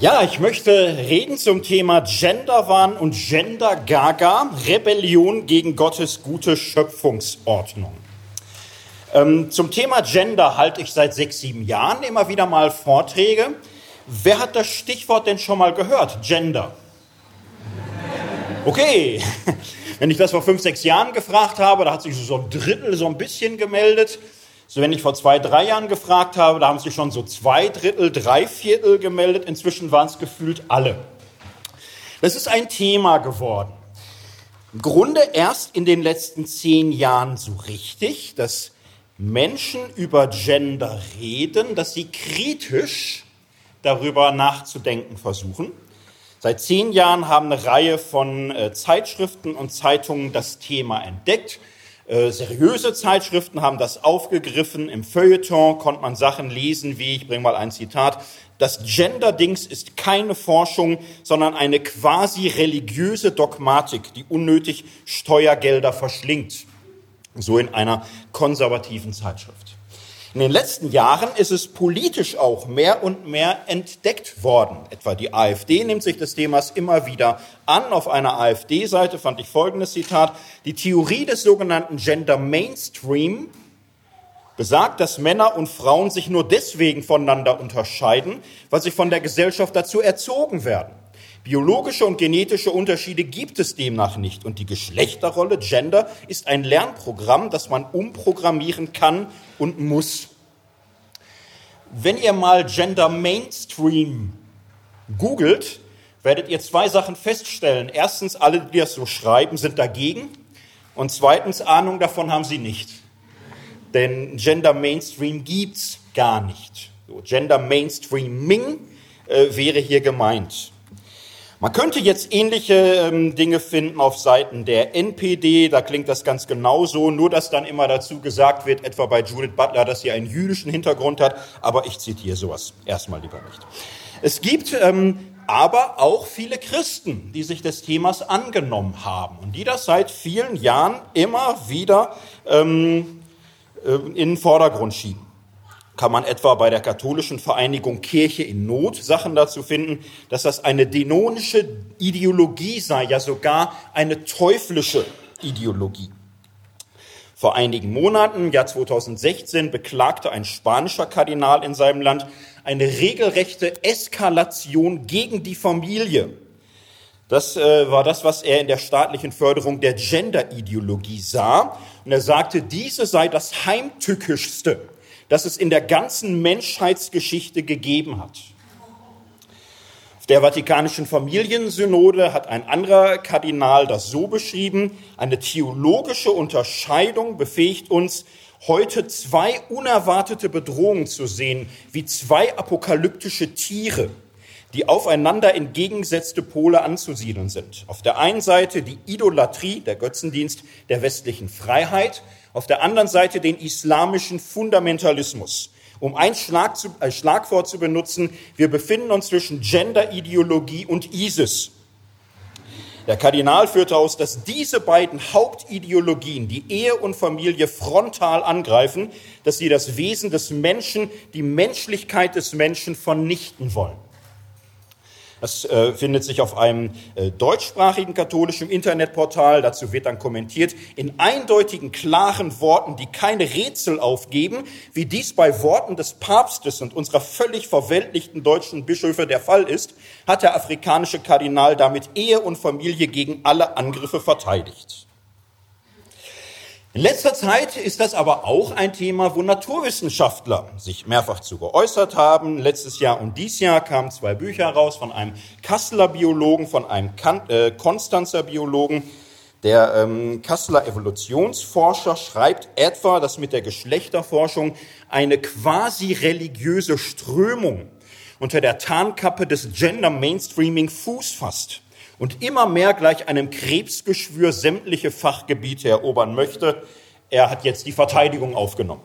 Ja, ich möchte reden zum Thema Genderwahn und Gender-Gaga, Rebellion gegen Gottes gute Schöpfungsordnung. Ähm, zum Thema Gender halte ich seit sechs, sieben Jahren immer wieder mal Vorträge. Wer hat das Stichwort denn schon mal gehört? Gender. Okay, wenn ich das vor fünf, sechs Jahren gefragt habe, da hat sich so ein Drittel so ein bisschen gemeldet. So, wenn ich vor zwei, drei Jahren gefragt habe, da haben sich schon so zwei Drittel, drei Viertel gemeldet. Inzwischen waren es gefühlt alle. Das ist ein Thema geworden. Im Grunde erst in den letzten zehn Jahren so richtig, dass Menschen über Gender reden, dass sie kritisch darüber nachzudenken versuchen. Seit zehn Jahren haben eine Reihe von äh, Zeitschriften und Zeitungen das Thema entdeckt äh, seriöse Zeitschriften haben das aufgegriffen. Im Feuilleton konnte man Sachen lesen wie, ich bringe mal ein Zitat, das Gender-Dings ist keine Forschung, sondern eine quasi religiöse Dogmatik, die unnötig Steuergelder verschlingt. So in einer konservativen Zeitschrift. In den letzten Jahren ist es politisch auch mehr und mehr entdeckt worden. Etwa die AfD nimmt sich des Themas immer wieder an. Auf einer AfD-Seite fand ich folgendes Zitat. Die Theorie des sogenannten Gender Mainstream besagt, dass Männer und Frauen sich nur deswegen voneinander unterscheiden, weil sie von der Gesellschaft dazu erzogen werden. Biologische und genetische Unterschiede gibt es demnach nicht. Und die Geschlechterrolle, Gender, ist ein Lernprogramm, das man umprogrammieren kann und muss. Wenn ihr mal Gender Mainstream googelt, werdet ihr zwei Sachen feststellen. Erstens, alle, die das so schreiben, sind dagegen. Und zweitens, Ahnung davon haben sie nicht. Denn Gender Mainstream gibt's gar nicht. So, Gender Mainstreaming äh, wäre hier gemeint. Man könnte jetzt ähnliche ähm, Dinge finden auf Seiten der NPD, da klingt das ganz genauso, nur dass dann immer dazu gesagt wird, etwa bei Judith Butler, dass sie einen jüdischen Hintergrund hat, aber ich zitiere sowas erstmal lieber nicht. Es gibt ähm, aber auch viele Christen, die sich des Themas angenommen haben und die das seit vielen Jahren immer wieder ähm, äh, in den Vordergrund schieben kann man etwa bei der katholischen Vereinigung Kirche in Not Sachen dazu finden, dass das eine dämonische Ideologie sei, ja sogar eine teuflische Ideologie. Vor einigen Monaten, Jahr 2016, beklagte ein spanischer Kardinal in seinem Land eine regelrechte Eskalation gegen die Familie. Das äh, war das, was er in der staatlichen Förderung der Gender-Ideologie sah. Und er sagte, diese sei das heimtückischste, das es in der ganzen Menschheitsgeschichte gegeben hat. Auf der Vatikanischen Familiensynode hat ein anderer Kardinal das so beschrieben, eine theologische Unterscheidung befähigt uns, heute zwei unerwartete Bedrohungen zu sehen, wie zwei apokalyptische Tiere, die aufeinander entgegengesetzte Pole anzusiedeln sind. Auf der einen Seite die Idolatrie, der Götzendienst der westlichen Freiheit, auf der anderen Seite den islamischen Fundamentalismus. Um ein, Schlag zu, ein Schlagwort zu benutzen, wir befinden uns zwischen Genderideologie und ISIS. Der Kardinal führte aus, dass diese beiden Hauptideologien die Ehe und Familie frontal angreifen, dass sie das Wesen des Menschen, die Menschlichkeit des Menschen vernichten wollen. Das äh, findet sich auf einem äh, deutschsprachigen katholischen Internetportal. Dazu wird dann kommentiert, in eindeutigen, klaren Worten, die keine Rätsel aufgeben, wie dies bei Worten des Papstes und unserer völlig verweltlichten deutschen Bischöfe der Fall ist, hat der afrikanische Kardinal damit Ehe und Familie gegen alle Angriffe verteidigt. In letzter Zeit ist das aber auch ein Thema, wo Naturwissenschaftler sich mehrfach zu geäußert haben. Letztes Jahr und dies Jahr kamen zwei Bücher raus von einem Kasseler Biologen, von einem äh, Konstanzer Biologen. Der ähm, Kasseler Evolutionsforscher schreibt etwa, dass mit der Geschlechterforschung eine quasi religiöse Strömung unter der Tarnkappe des Gender Mainstreaming Fuß fasst und immer mehr gleich einem Krebsgeschwür sämtliche Fachgebiete erobern möchte. Er hat jetzt die Verteidigung aufgenommen.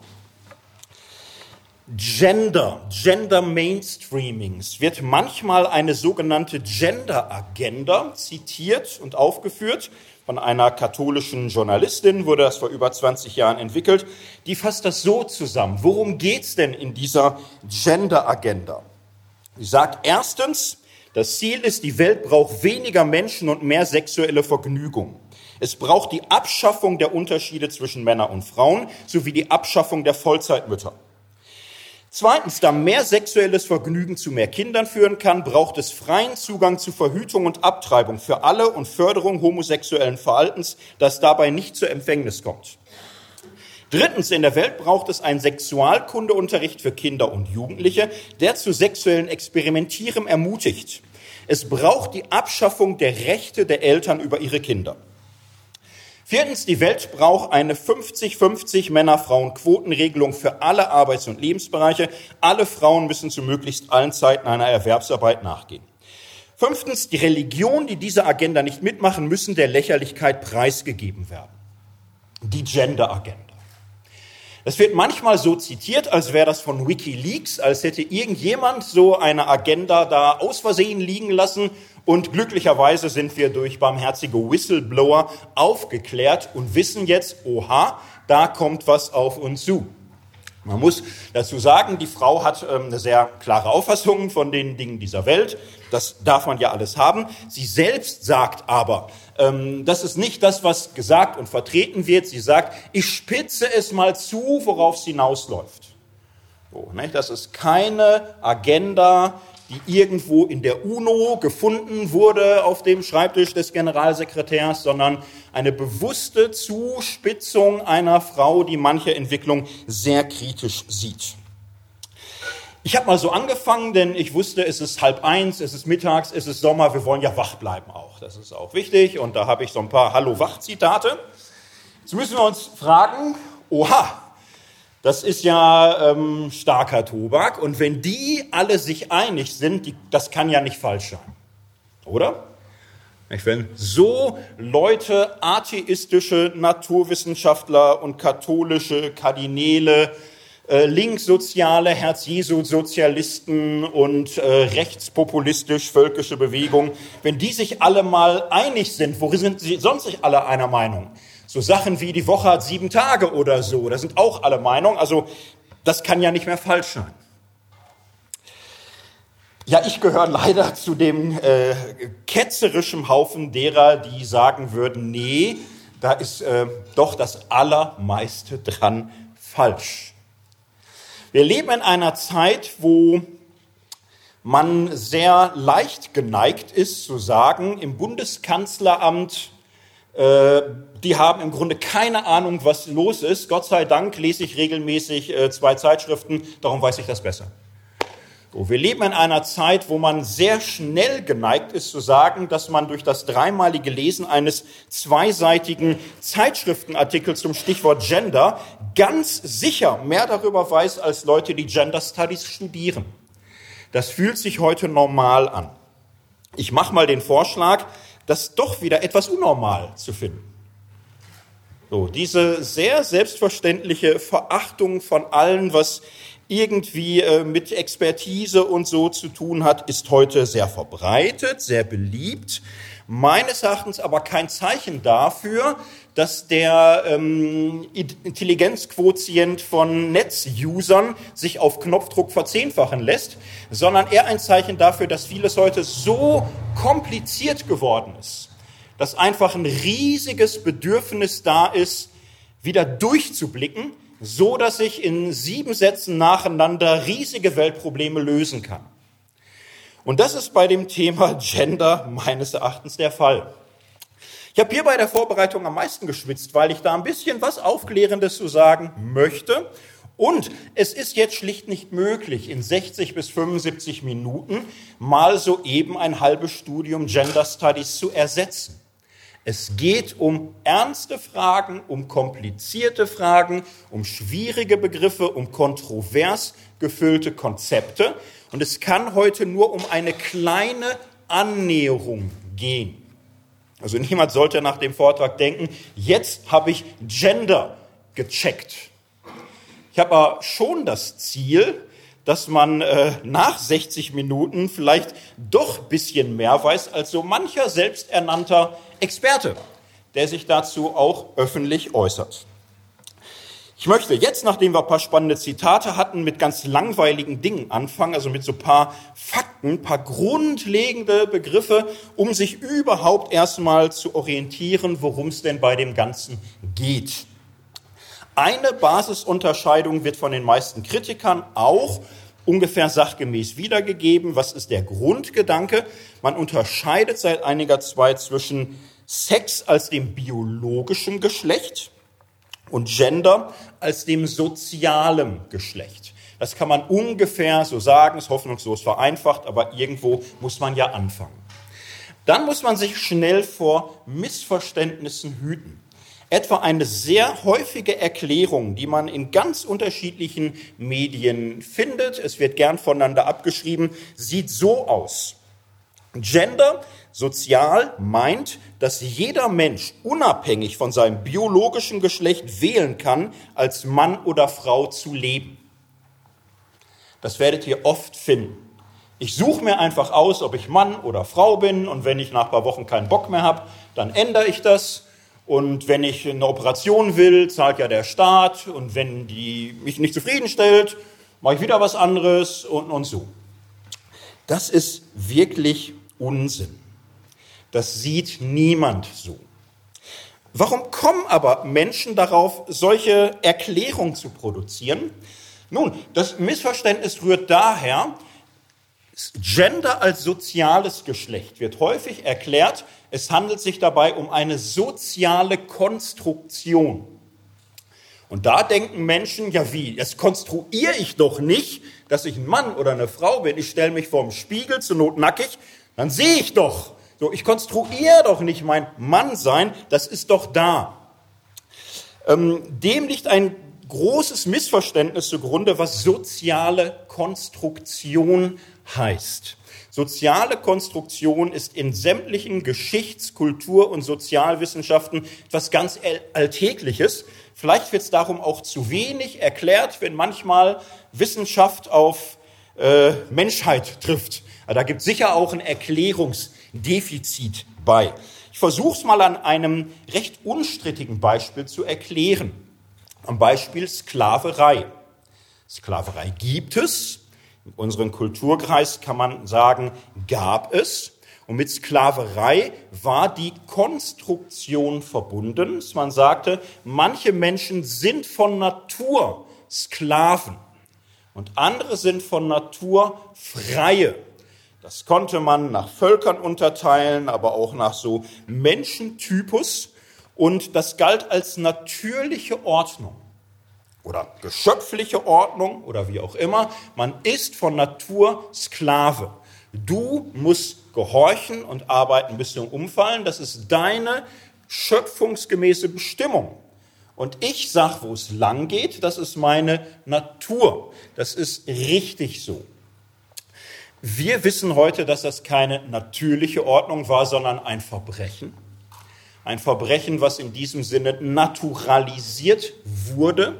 Gender, Gender Mainstreamings wird manchmal eine sogenannte Gender Agenda zitiert und aufgeführt. Von einer katholischen Journalistin wurde das vor über 20 Jahren entwickelt. Die fasst das so zusammen. Worum geht's denn in dieser Gender Agenda? Sie sagt erstens, Das Ziel ist, die Welt braucht weniger Menschen und mehr sexuelle Vergnügung. Es braucht die Abschaffung der Unterschiede zwischen Männern und Frauen sowie die Abschaffung der Vollzeitmütter. Zweitens, da mehr sexuelles Vergnügen zu mehr Kindern führen kann, braucht es freien Zugang zu Verhütung und Abtreibung für alle und Förderung homosexuellen Verhaltens, das dabei nicht zur Empfängnis kommt. Drittens, in der Welt braucht es einen Sexualkundeunterricht für Kinder und Jugendliche, der zu sexuellen Experimentieren ermutigt. Es braucht die Abschaffung der Rechte der Eltern über ihre Kinder. Viertens, die Welt braucht eine 50-50 Männer-Frauen-Quotenregelung für alle Arbeits- und Lebensbereiche. Alle Frauen müssen zu möglichst allen Zeiten einer Erwerbsarbeit nachgehen. Fünftens, die Religionen, die diese Agenda nicht mitmachen, müssen der Lächerlichkeit preisgegeben werden. Die Gender-Agenda. Das wird manchmal so zitiert, als wäre das von Wikileaks, als hätte irgendjemand so eine Agenda da aus Versehen liegen lassen und glücklicherweise sind wir durch barmherzige Whistleblower aufgeklärt und wissen jetzt, oha, da kommt was auf uns zu. Man muss dazu sagen, die Frau hat ähm, eine sehr klare Auffassung von den Dingen dieser Welt. Das darf man ja alles haben. Sie selbst sagt aber, ähm, das ist nicht das, was gesagt und vertreten wird. Sie sagt, ich spitze es mal zu, worauf es hinausläuft. So, ne? Das ist keine Agenda, die irgendwo in der UNO gefunden wurde auf dem Schreibtisch des Generalsekretärs, sondern eine bewusste Zuspitzung einer Frau, die manche Entwicklung sehr kritisch sieht. Ich habe mal so angefangen, denn ich wusste, es ist halb eins, es ist mittags, es ist Sommer, wir wollen ja wach bleiben auch. Das ist auch wichtig und da habe ich so ein paar Hallo-Wach-Zitate. Jetzt müssen wir uns fragen, oha, das ist ja ähm, starker Tobak. Und wenn die alle sich einig sind, die, das kann ja nicht falsch sein. Oder? Wenn so Leute, atheistische Naturwissenschaftler und katholische Kardinäle, äh, linkssoziale Herz-Jesu-Sozialisten und äh, rechtspopulistisch-völkische Bewegung, wenn die sich alle mal einig sind, worin sind sie sonst nicht alle einer Meinung? So Sachen wie die Woche hat sieben Tage oder so, da sind auch alle Meinungen. Also das kann ja nicht mehr falsch sein. Ja, ich gehöre leider zu dem äh, ketzerischen Haufen derer, die sagen würden, nee, da ist äh, doch das Allermeiste dran falsch. Wir leben in einer Zeit, wo man sehr leicht geneigt ist zu sagen, im Bundeskanzleramt äh, die haben im Grunde keine Ahnung, was los ist. Gott sei Dank lese ich regelmäßig äh, zwei Zeitschriften, darum weiß ich das besser. So, wir leben in einer Zeit, wo man sehr schnell geneigt ist zu sagen, dass man durch das dreimalige Lesen eines zweiseitigen Zeitschriftenartikels zum Stichwort Gender ganz sicher mehr darüber weiß als Leute, die Gender Studies studieren. Das fühlt sich heute normal an. Ich mache mal den Vorschlag, das doch wieder etwas unnormal zu finden. So, diese sehr selbstverständliche Verachtung von allem, was irgendwie äh, mit Expertise und so zu tun hat, ist heute sehr verbreitet, sehr beliebt. Meines Erachtens aber kein Zeichen dafür, dass der ähm, Intelligenzquotient von Netzusern sich auf Knopfdruck verzehnfachen lässt, sondern eher ein Zeichen dafür, dass vieles heute so kompliziert geworden ist, dass einfach ein riesiges Bedürfnis da ist, wieder durchzublicken, so dass ich in sieben Sätzen nacheinander riesige Weltprobleme lösen kann. Und das ist bei dem Thema Gender meines Erachtens der Fall. Ich habe hier bei der Vorbereitung am meisten geschwitzt, weil ich da ein bisschen was Aufklärendes zu sagen möchte. Und es ist jetzt schlicht nicht möglich, in 60 bis 75 Minuten mal so eben ein halbes Studium Gender Studies zu ersetzen. Es geht um ernste Fragen, um komplizierte Fragen, um schwierige Begriffe, um kontrovers gefüllte Konzepte. Und es kann heute nur um eine kleine Annäherung gehen. Also niemand sollte nach dem Vortrag denken, jetzt habe ich Gender gecheckt. Ich habe aber schon das Ziel, dass man äh, nach 60 Minuten vielleicht doch ein bisschen mehr weiß als so mancher selbsternannter Experte, der sich dazu auch öffentlich äußert. Ich möchte jetzt, nachdem wir ein paar spannende Zitate hatten, mit ganz langweiligen Dingen anfangen, also mit so ein paar Fakten, paar grundlegende Begriffe, um sich überhaupt erstmal zu orientieren, worum es denn bei dem Ganzen geht. Eine Basisunterscheidung wird von den meisten Kritikern auch ungefähr sachgemäß wiedergegeben. Was ist der Grundgedanke? Man unterscheidet seit einiger Zeit zwischen Sex als dem biologischen Geschlecht und Gender als dem sozialen Geschlecht. Das kann man ungefähr so sagen, ist hoffnungslos vereinfacht, aber irgendwo muss man ja anfangen. Dann muss man sich schnell vor Missverständnissen hüten. Etwa eine sehr häufige Erklärung, die man in ganz unterschiedlichen Medien findet, es wird gern voneinander abgeschrieben, sieht so aus. Gender sozial meint, dass jeder Mensch unabhängig von seinem biologischen Geschlecht wählen kann, als Mann oder Frau zu leben. Das werdet ihr oft finden. Ich suche mir einfach aus, ob ich Mann oder Frau bin und wenn ich nach ein paar Wochen keinen Bock mehr habe, dann ändere ich das. Und wenn ich eine Operation will, zahlt ja der Staat. Und wenn die mich nicht zufriedenstellt, mache ich wieder was anderes und, und so. Das ist wirklich Unsinn. Das sieht niemand so. Warum kommen aber Menschen darauf, solche Erklärungen zu produzieren? Nun, das Missverständnis rührt daher, Gender als soziales Geschlecht wird häufig erklärt, es handelt sich dabei um eine soziale Konstruktion. Und da denken Menschen, ja wie, das konstruiere ich doch nicht, dass ich ein Mann oder eine Frau bin. Ich stelle mich vorm Spiegel, zur Not nackig, dann sehe ich doch. So, ich konstruiere doch nicht mein Mannsein, das ist doch da. Ähm, dem liegt ein großes Missverständnis zugrunde, was soziale Konstruktion heißt. Soziale Konstruktion ist in sämtlichen Geschichts-, Kultur- und Sozialwissenschaften etwas ganz Alltägliches. Vielleicht wird es darum auch zu wenig erklärt, wenn manchmal Wissenschaft auf äh, Menschheit trifft. Da gibt es sicher auch ein Erklärungsdefizit bei. Ich versuche es mal an einem recht unstrittigen Beispiel zu erklären. Am Beispiel Sklaverei. Sklaverei gibt es. In unserem Kulturkreis kann man sagen, gab es. Und mit Sklaverei war die Konstruktion verbunden. Man sagte, manche Menschen sind von Natur Sklaven und andere sind von Natur Freie. Das konnte man nach Völkern unterteilen, aber auch nach so Menschentypus. Und das galt als natürliche Ordnung oder geschöpfliche Ordnung oder wie auch immer. Man ist von Natur Sklave. Du musst gehorchen und arbeiten bis zum Umfallen. Das ist deine schöpfungsgemäße Bestimmung. Und ich sag, wo es lang geht, das ist meine Natur. Das ist richtig so. Wir wissen heute, dass das keine natürliche Ordnung war, sondern ein Verbrechen. Ein Verbrechen, was in diesem Sinne naturalisiert wurde.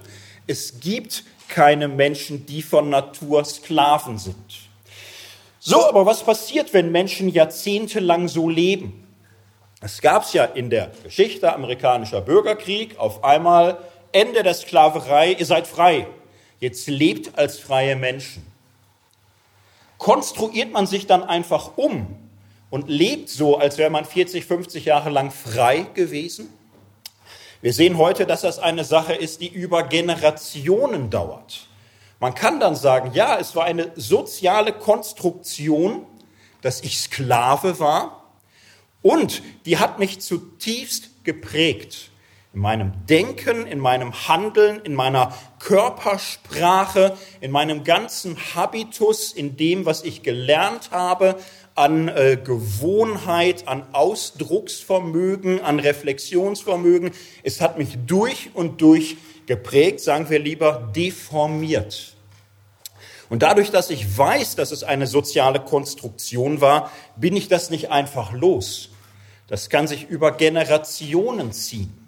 Es gibt keine Menschen, die von Natur Sklaven sind. So, aber was passiert, wenn Menschen jahrzehntelang so leben? Es gab es ja in der Geschichte amerikanischer Bürgerkrieg auf einmal Ende der Sklaverei, ihr seid frei. Jetzt lebt als freie Menschen konstruiert man sich dann einfach um und lebt so, als wäre man 40, 50 Jahre lang frei gewesen? Wir sehen heute, dass das eine Sache ist, die über Generationen dauert. Man kann dann sagen, ja, es war eine soziale Konstruktion, dass ich Sklave war und die hat mich zutiefst geprägt in meinem Denken, in meinem Handeln, in meiner Körpersprache, in meinem ganzen Habitus, in dem, was ich gelernt habe, an äh, Gewohnheit, an Ausdrucksvermögen, an Reflexionsvermögen. Es hat mich durch und durch geprägt, sagen wir lieber deformiert. Und dadurch, dass ich weiß, dass es eine soziale Konstruktion war, bin ich das nicht einfach los. Das kann sich über Generationen ziehen.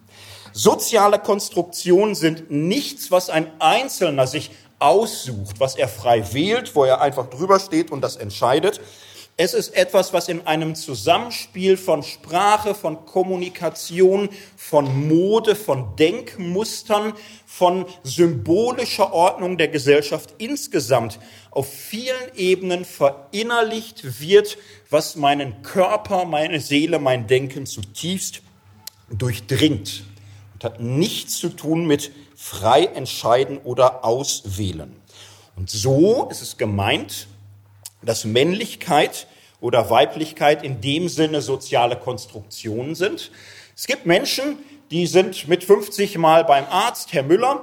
Soziale Konstruktionen sind nichts, was ein Einzelner sich aussucht, was er frei wählt, wo er einfach drüber steht und das entscheidet. Es ist etwas, was in einem Zusammenspiel von Sprache, von Kommunikation, von Mode, von Denkmustern, von symbolischer Ordnung der Gesellschaft insgesamt auf vielen Ebenen verinnerlicht wird, was meinen Körper, meine Seele, mein Denken zutiefst durchdringt und hat nichts zu tun mit frei entscheiden oder auswählen. Und so ist es gemeint, dass Männlichkeit oder Weiblichkeit in dem Sinne soziale Konstruktionen sind. Es gibt Menschen, die sind mit 50 Mal beim Arzt, Herr Müller,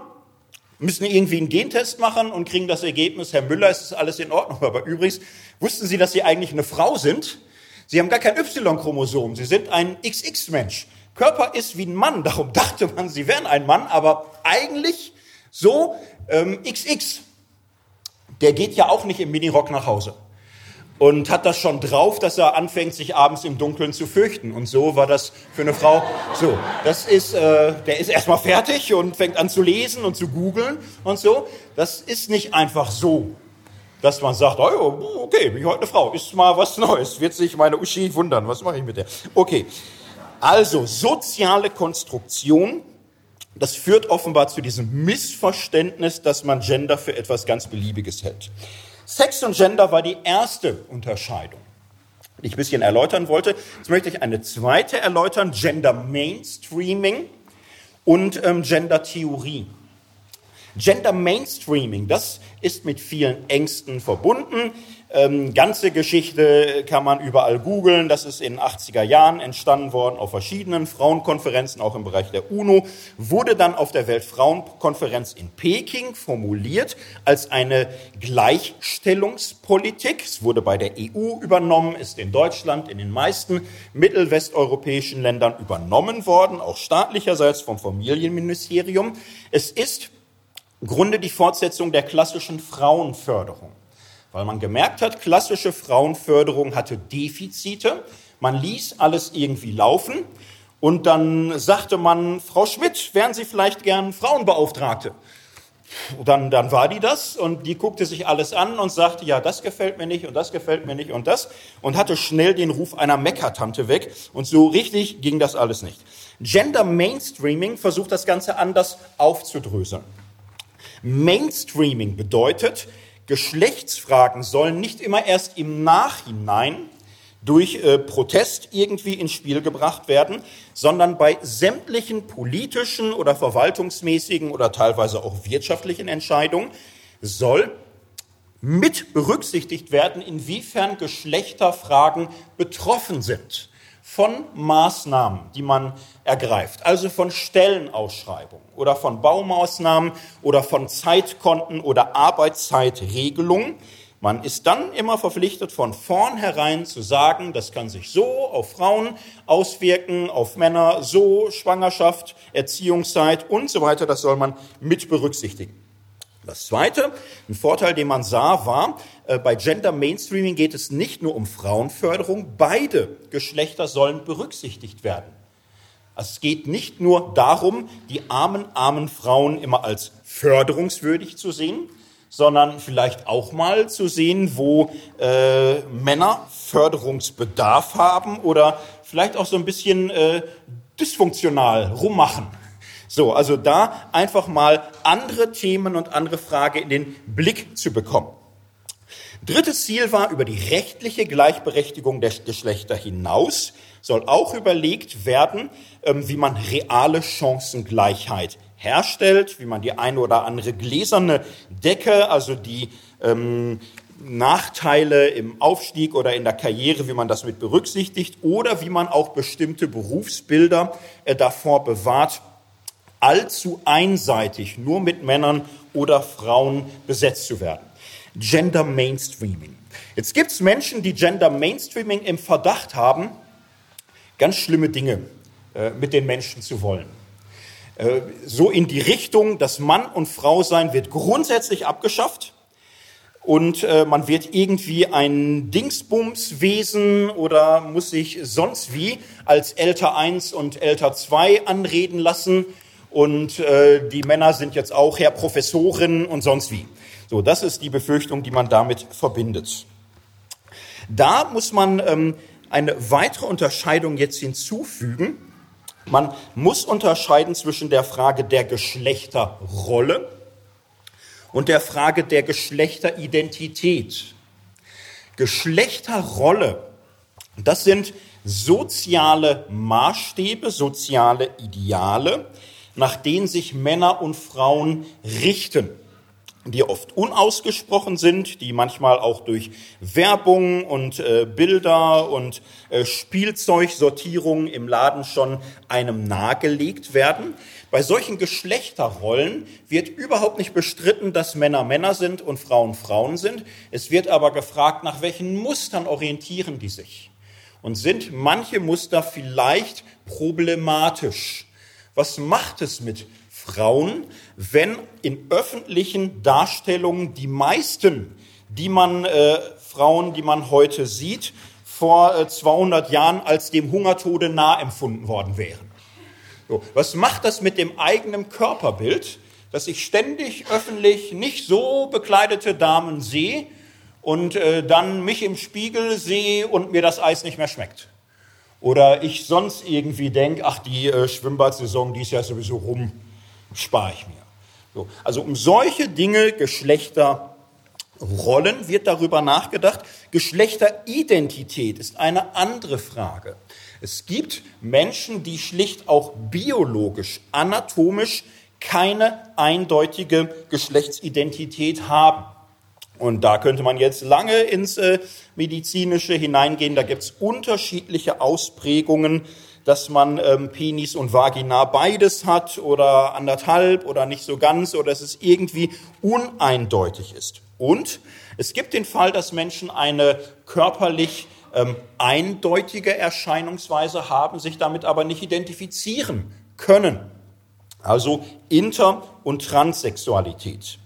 müssen irgendwie einen Gentest machen und kriegen das Ergebnis, Herr Müller, ist alles in Ordnung. Aber übrigens, wussten Sie, dass Sie eigentlich eine Frau sind? Sie haben gar kein Y-Chromosom, Sie sind ein XX-Mensch. Körper ist wie ein Mann, darum dachte man, Sie wären ein Mann, aber eigentlich so ähm, XX. Der geht ja auch nicht im Minirock nach Hause und hat das schon drauf, dass er anfängt, sich abends im Dunkeln zu fürchten. Und so war das für eine Frau. So, das ist, äh, der ist erstmal fertig und fängt an zu lesen und zu googeln und so. Das ist nicht einfach so, dass man sagt, oh, okay, bin ich heute eine Frau, ist mal was Neues, wird sich meine Uschi wundern, was mache ich mit der? Okay, also soziale Konstruktion. Das führt offenbar zu diesem Missverständnis, dass man Gender für etwas ganz Beliebiges hält. Sex und Gender war die erste Unterscheidung, die ich ein bisschen erläutern wollte. Jetzt möchte ich eine zweite erläutern, Gender Mainstreaming und ähm, Gender Theorie. Gender Mainstreaming, das ist mit vielen Ängsten verbunden. Ähm, ganze Geschichte kann man überall googeln. Das ist in 80er Jahren entstanden worden auf verschiedenen Frauenkonferenzen, auch im Bereich der UNO, wurde dann auf der Weltfrauenkonferenz in Peking formuliert als eine Gleichstellungspolitik. Es wurde bei der EU übernommen, ist in Deutschland in den meisten mittelwesteuropäischen Ländern übernommen worden, auch staatlicherseits vom Familienministerium. Es ist im Grunde die Fortsetzung der klassischen Frauenförderung weil man gemerkt hat, klassische Frauenförderung hatte Defizite. Man ließ alles irgendwie laufen und dann sagte man, Frau Schmidt, wären Sie vielleicht gern Frauenbeauftragte? Dann, dann war die das und die guckte sich alles an und sagte, ja, das gefällt mir nicht und das gefällt mir nicht und das und hatte schnell den Ruf einer Meckertante weg und so richtig ging das alles nicht. Gender Mainstreaming versucht das Ganze anders aufzudröseln. Mainstreaming bedeutet, Geschlechtsfragen sollen nicht immer erst im Nachhinein durch äh, Protest irgendwie ins Spiel gebracht werden, sondern bei sämtlichen politischen oder verwaltungsmäßigen oder teilweise auch wirtschaftlichen Entscheidungen soll mit berücksichtigt werden, inwiefern Geschlechterfragen betroffen sind von Maßnahmen, die man ergreift, also von Stellenausschreibungen oder von Baumaßnahmen oder von Zeitkonten oder Arbeitszeitregelungen. Man ist dann immer verpflichtet, von vornherein zu sagen, das kann sich so auf Frauen auswirken, auf Männer, so Schwangerschaft, Erziehungszeit und so weiter. Das soll man mit berücksichtigen. Das Zweite, ein Vorteil, den man sah, war, äh, bei Gender Mainstreaming geht es nicht nur um Frauenförderung, beide Geschlechter sollen berücksichtigt werden. Also es geht nicht nur darum, die armen, armen Frauen immer als förderungswürdig zu sehen, sondern vielleicht auch mal zu sehen, wo äh, Männer Förderungsbedarf haben oder vielleicht auch so ein bisschen äh, dysfunktional rummachen. So, also da einfach mal andere Themen und andere Frage in den Blick zu bekommen. Drittes Ziel war, über die rechtliche Gleichberechtigung der Geschlechter hinaus soll auch überlegt werden, ähm, wie man reale Chancengleichheit herstellt, wie man die eine oder andere gläserne Decke, also die ähm, Nachteile im Aufstieg oder in der Karriere, wie man das mit berücksichtigt oder wie man auch bestimmte Berufsbilder äh, davor bewahrt, allzu einseitig nur mit Männern oder Frauen besetzt zu werden. Gender Mainstreaming. Jetzt gibt es Menschen, die Gender Mainstreaming im Verdacht haben, ganz schlimme Dinge äh, mit den Menschen zu wollen. Äh, so in die Richtung, dass Mann und Frau sein wird grundsätzlich abgeschafft und äh, man wird irgendwie ein Dingsbumswesen oder muss sich sonst wie als Älter 1 und Älter 2 anreden lassen und äh, die Männer sind jetzt auch Herr Professorin und sonst wie. So, das ist die Befürchtung, die man damit verbindet. Da muss man ähm, eine weitere Unterscheidung jetzt hinzufügen. Man muss unterscheiden zwischen der Frage der Geschlechterrolle und der Frage der Geschlechteridentität. Geschlechterrolle, das sind soziale Maßstäbe, soziale Ideale, nach denen sich Männer und Frauen richten die oft unausgesprochen sind, die manchmal auch durch Werbung und äh, Bilder und äh, Spielzeugsortierungen im Laden schon einem nahegelegt werden. Bei solchen Geschlechterrollen wird überhaupt nicht bestritten, dass Männer Männer sind und Frauen Frauen sind. Es wird aber gefragt, nach welchen Mustern orientieren die sich? Und sind manche Muster vielleicht problematisch? Was macht es mit Frauen, wenn in öffentlichen Darstellungen die meisten, die man äh, Frauen, die man heute sieht, vor äh, 200 Jahren als dem Hungertode nah empfunden worden wären. So, was macht das mit dem eigenen Körperbild, dass ich ständig öffentlich nicht so bekleidete Damen sehe und äh, dann mich im Spiegel sehe und mir das Eis nicht mehr schmeckt? Oder ich sonst irgendwie denke, ach, die äh, Schwimmbadsaison, die ist ja sowieso rum spare ich mir. So, also um solche Dinge, Geschlechterrollen wird darüber nachgedacht. Geschlechteridentität ist eine andere Frage. Es gibt Menschen, die schlicht auch biologisch, anatomisch keine eindeutige Geschlechtsidentität haben. Und da könnte man jetzt lange ins äh, Medizinische hineingehen. Da gibt es unterschiedliche Ausprägungen dass man ähm, Penis und Vagina beides hat oder anderthalb oder nicht so ganz oder dass es irgendwie uneindeutig ist. Und es gibt den Fall, dass Menschen eine körperlich ähm, eindeutige Erscheinungsweise haben, sich damit aber nicht identifizieren können. Also Inter- und Transsexualität.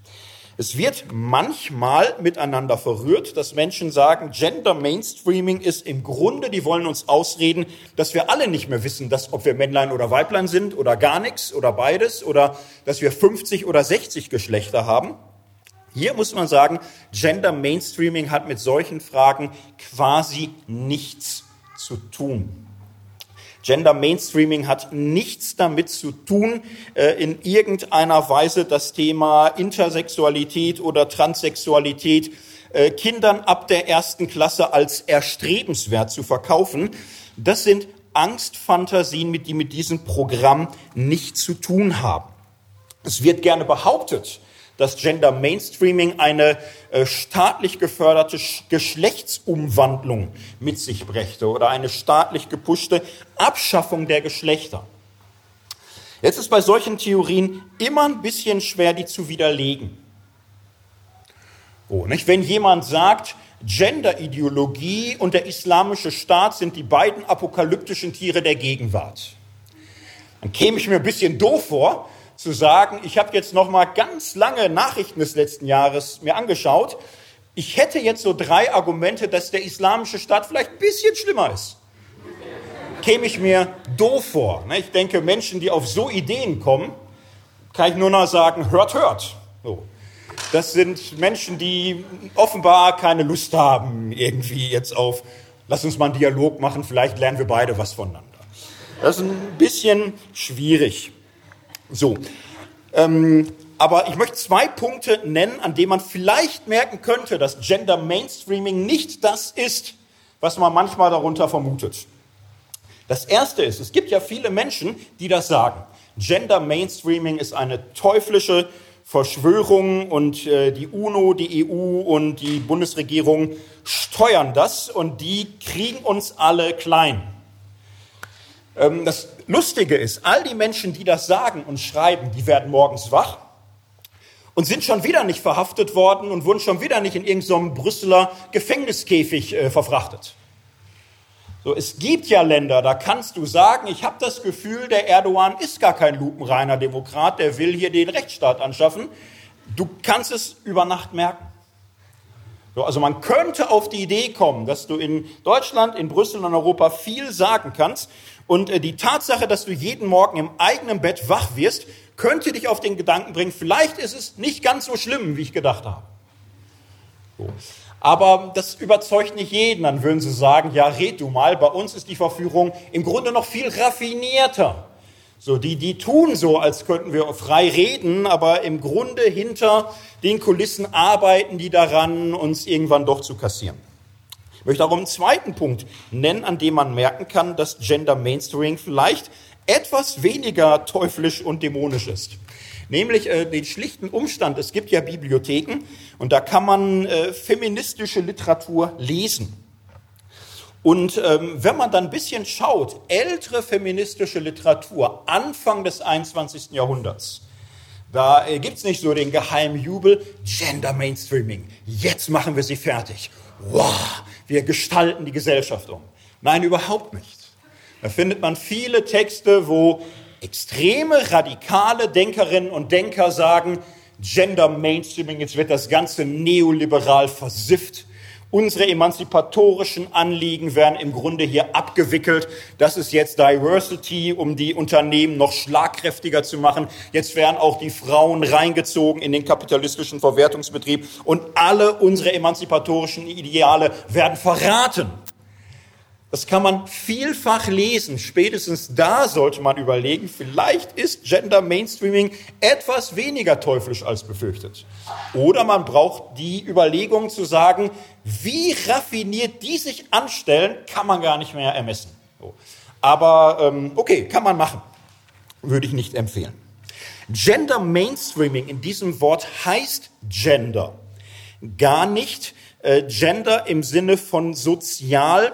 Es wird manchmal miteinander verrührt, dass Menschen sagen, Gender Mainstreaming ist im Grunde, die wollen uns ausreden, dass wir alle nicht mehr wissen, dass, ob wir Männlein oder Weiblein sind oder gar nichts oder beides oder dass wir 50 oder 60 Geschlechter haben. Hier muss man sagen, Gender Mainstreaming hat mit solchen Fragen quasi nichts zu tun. Gender Mainstreaming hat nichts damit zu tun, äh, in irgendeiner Weise das Thema Intersexualität oder Transsexualität äh, Kindern ab der ersten Klasse als erstrebenswert zu verkaufen. Das sind Angstfantasien, die mit diesem Programm nichts zu tun haben. Es wird gerne behauptet, dass Gender Mainstreaming eine äh, staatlich geförderte Geschlechtsumwandlung mit sich brächte oder eine staatlich gepushte Abschaffung der Geschlechter. Jetzt ist bei solchen Theorien immer ein bisschen schwer, die zu widerlegen. Oh, nicht? Wenn jemand sagt, Genderideologie und der islamische Staat sind die beiden apokalyptischen Tiere der Gegenwart, dann käme ich mir ein bisschen doof vor, zu sagen, ich habe jetzt noch mal ganz lange Nachrichten des letzten Jahres mir angeschaut. Ich hätte jetzt so drei Argumente, dass der islamische Staat vielleicht ein bisschen schlimmer ist. Käme ich mir doof vor. Ne? Ich denke, Menschen, die auf so Ideen kommen, kann ich nur noch sagen, hört, hört. So. Das sind Menschen, die offenbar keine Lust haben, irgendwie jetzt auf, lass uns mal einen Dialog machen, vielleicht lernen wir beide was voneinander. Das ist ein bisschen schwierig. So. Ähm, aber ich möchte zwei Punkte nennen, an denen man vielleicht merken könnte, dass Gender Mainstreaming nicht das ist, was man manchmal darunter vermutet. Das erste ist, es gibt ja viele Menschen, die das sagen. Gender Mainstreaming ist eine teuflische Verschwörung und äh, die UNO, die EU und die Bundesregierung steuern das und die kriegen uns alle klein. Ähm, das Lustige ist, all die Menschen, die das sagen und schreiben, die werden morgens wach und sind schon wieder nicht verhaftet worden und wurden schon wieder nicht in irgendeinem Brüsseler Gefängniskäfig äh, verfrachtet. So, es gibt ja Länder, da kannst du sagen, ich habe das Gefühl, der Erdogan ist gar kein lupenreiner Demokrat, der will hier den Rechtsstaat anschaffen. Du kannst es über Nacht merken. So, also man könnte auf die Idee kommen, dass du in Deutschland, in Brüssel und Europa viel sagen kannst und äh, die Tatsache, dass du jeden Morgen im eigenen Bett wach wirst, könnte dich auf den Gedanken bringen, vielleicht ist es nicht ganz so schlimm, wie ich gedacht habe. Aber das überzeugt nicht jeden. Dann würden sie sagen, ja, red du mal, bei uns ist die Verführung im Grunde noch viel raffinierter. So, die, die tun so, als könnten wir frei reden, aber im Grunde hinter den Kulissen arbeiten die daran, uns irgendwann doch zu kassieren. Ich möchte auch einen zweiten Punkt nennen, an dem man merken kann, dass Gender Mainstreaming vielleicht etwas weniger teuflisch und dämonisch ist. Nämlich äh, den schlichten Umstand, es gibt ja Bibliotheken und da kann man äh, feministische Literatur lesen. Und ähm, wenn man dann ein bisschen schaut, ältere feministische Literatur, Anfang des 21. Jahrhunderts, da äh, gibt es nicht so den geheimen Jubel, Gender Mainstreaming, jetzt machen wir sie fertig. Wow, wir gestalten die Gesellschaft um. Nein, überhaupt nicht. Da findet man viele Texte, wo extreme, radikale Denkerinnen und Denker sagen, Gender Mainstreaming, jetzt wird das Ganze neoliberal versifft. Unsere emanzipatorischen Anliegen werden im Grunde hier abgewickelt. Das ist jetzt Diversity, um die Unternehmen noch schlagkräftiger zu machen. Jetzt werden auch die Frauen reingezogen in den kapitalistischen Verwertungsbetrieb und alle unsere emanzipatorischen Ideale werden verraten. Das kann man vielfach lesen. Spätestens da sollte man überlegen, vielleicht ist Gender Mainstreaming etwas weniger teuflisch als befürchtet. Oder man braucht die Überlegung zu sagen, wie raffiniert die sich anstellen, kann man gar nicht mehr ermessen. Aber ähm, okay, kann man machen. Würde ich nicht empfehlen. Gender Mainstreaming in diesem Wort heißt Gender. Gar nicht äh, Gender im Sinne von sozial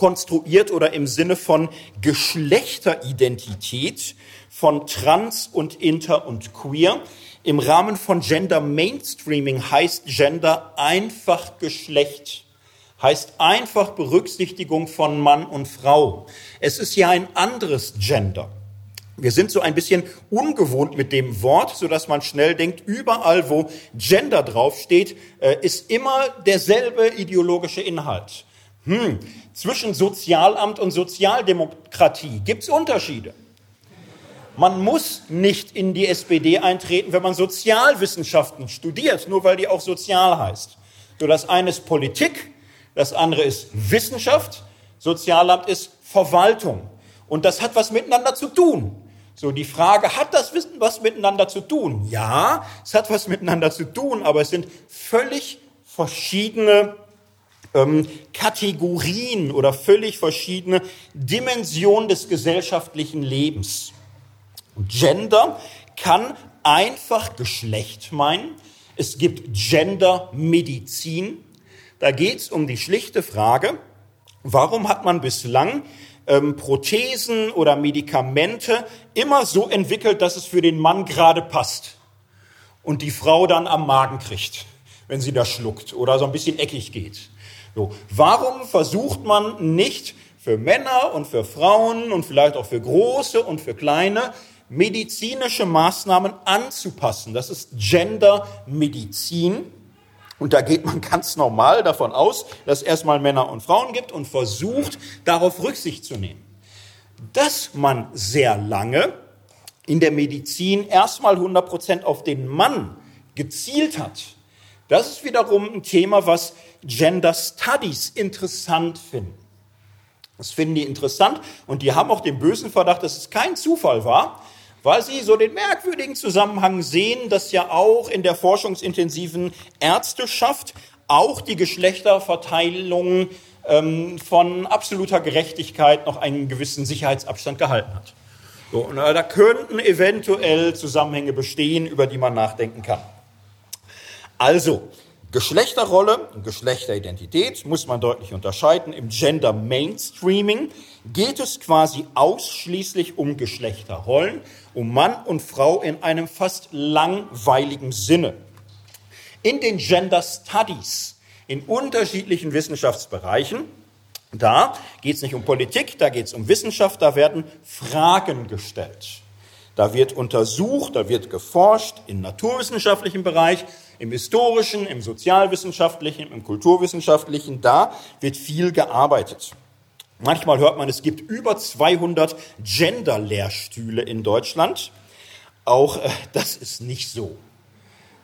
konstruiert oder im Sinne von Geschlechteridentität, von Trans und Inter und Queer. Im Rahmen von Gender Mainstreaming heißt Gender einfach Geschlecht, heißt einfach Berücksichtigung von Mann und Frau. Es ist ja ein anderes Gender. Wir sind so ein bisschen ungewohnt mit dem Wort, so dass man schnell denkt, überall wo Gender draufsteht, äh, ist immer derselbe ideologische Inhalt. Hm, zwischen Sozialamt und Sozialdemokratie gibt es Unterschiede. Man muss nicht in die SPD eintreten, wenn man Sozialwissenschaften studiert, nur weil die auch sozial heißt. So, das eine ist Politik, das andere ist Wissenschaft, Sozialamt ist Verwaltung. Und das hat was miteinander zu tun. So, die Frage, hat das Wissen was miteinander zu tun? Ja, es hat was miteinander zu tun, aber es sind völlig verschiedene ähm, Kategorien oder völlig verschiedene Dimensionen des gesellschaftlichen Lebens. Gender kann einfach Geschlecht meinen. Es gibt Gendermedizin. Da geht es um die schlichte Frage, warum hat man bislang ähm, Prothesen oder Medikamente immer so entwickelt, dass es für den Mann gerade passt und die Frau dann am Magen kriegt, wenn sie das schluckt oder so ein bisschen eckig geht. So, warum versucht man nicht für Männer und für Frauen und vielleicht auch für große und für kleine medizinische Maßnahmen anzupassen? Das ist Gendermedizin. Und da geht man ganz normal davon aus, dass es erstmal Männer und Frauen gibt und versucht, darauf Rücksicht zu nehmen. Dass man sehr lange in der Medizin erstmal 100 Prozent auf den Mann gezielt hat, das ist wiederum ein Thema, was Gender Studies interessant finden. Das finden die interessant und die haben auch den bösen Verdacht, dass es kein Zufall war, weil sie so den merkwürdigen Zusammenhang sehen, dass ja auch in der forschungsintensiven Ärzteschaft auch die Geschlechterverteilung ähm, von absoluter Gerechtigkeit noch einen gewissen Sicherheitsabstand gehalten hat. So, und äh, da könnten eventuell Zusammenhänge bestehen, über die man nachdenken kann. Also, Geschlechterrolle und Geschlechteridentität muss man deutlich unterscheiden. Im Gender Mainstreaming geht es quasi ausschließlich um Geschlechterrollen, um Mann und Frau in einem fast langweiligen Sinne. In den Gender Studies, in unterschiedlichen Wissenschaftsbereichen, da geht es nicht um Politik, da geht es um Wissenschaft, da werden Fragen gestellt. Da wird untersucht, da wird geforscht im naturwissenschaftlichen Bereich, im historischen, im sozialwissenschaftlichen, im kulturwissenschaftlichen, da wird viel gearbeitet. Manchmal hört man, es gibt über 200 Gender-Lehrstühle in Deutschland. Auch äh, das ist nicht so.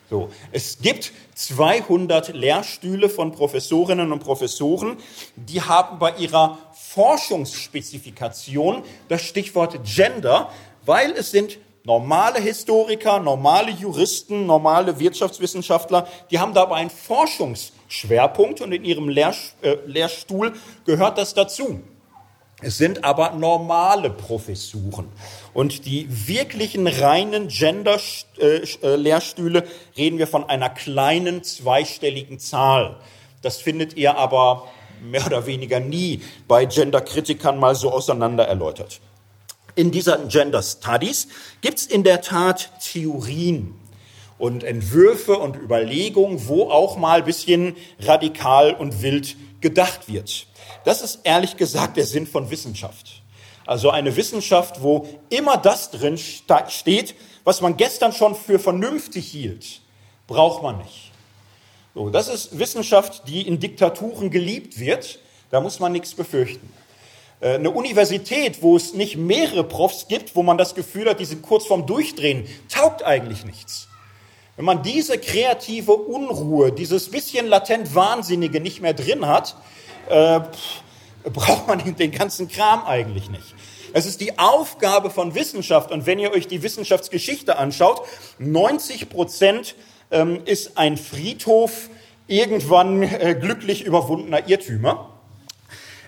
So, es gibt 200 Lehrstühle von Professorinnen und Professoren, die haben bei ihrer Forschungsspezifikation das Stichwort Gender, weil es sind normale Historiker, normale Juristen, normale Wirtschaftswissenschaftler, die haben dabei einen Forschungsschwerpunkt und in ihrem äh, Lehrstuhl gehört das dazu. Es sind aber normale Professuren. Und die wirklichen reinen Gender-Lehrstühle reden wir von einer kleinen zweistelligen Zahl. Das findet ihr aber mehr oder weniger nie bei Gender-Kritikern mal so auseinander erläutert. In dieser Gender Studies gibt es in der Tat Theorien und Entwürfe und Überlegungen, wo auch mal ein bisschen radikal und wild gedacht wird. Das ist ehrlich gesagt der Sinn von Wissenschaft. Also eine Wissenschaft, wo immer das drin steht, was man gestern schon für vernünftig hielt, braucht man nicht. So, das ist Wissenschaft, die in Diktaturen geliebt wird. Da muss man nichts befürchten. Äh, eine Universität, wo es nicht mehrere Profs gibt, wo man das Gefühl hat, die sind kurz vorm Durchdrehen, taugt eigentlich nichts. Wenn man diese kreative Unruhe, dieses bisschen latent Wahnsinnige nicht mehr drin hat, äh, braucht man den ganzen Kram eigentlich nicht. Es ist die Aufgabe von Wissenschaft und wenn ihr euch die Wissenschaftsgeschichte anschaut, 90 Prozent ähm, ist ein Friedhof irgendwann äh, glücklich überwundener Irrtümer.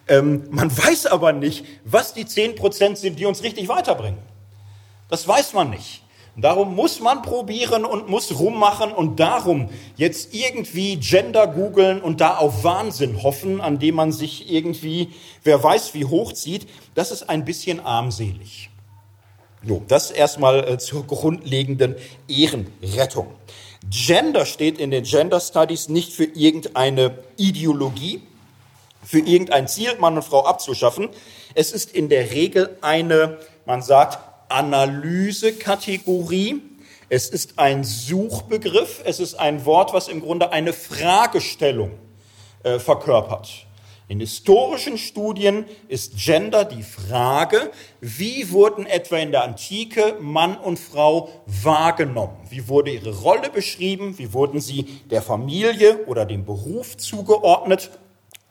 Ähm, man weiß aber nicht, was die 10 Prozent sind, die uns richtig weiterbringen. Das weiß man nicht. Darum muss man probieren und muss rummachen und darum jetzt irgendwie Gender googeln und da auf Wahnsinn hoffen, an dem man sich irgendwie, wer weiß wie hochzieht, das ist ein bisschen armselig. So, das erstmal äh, zur grundlegenden Ehrenrettung. Gender steht in den Gender Studies nicht für irgendeine Ideologie, für irgendein Ziel, Mann und Frau abzuschaffen. Es ist in der Regel eine, man sagt, Analysekategorie. Es ist ein Suchbegriff. Es ist ein Wort, was im Grunde eine Fragestellung äh, verkörpert. In historischen Studien ist Gender die Frage, wie wurden etwa in der Antike Mann und Frau wahrgenommen? Wie wurde ihre Rolle beschrieben? Wie wurden sie der Familie oder dem Beruf zugeordnet?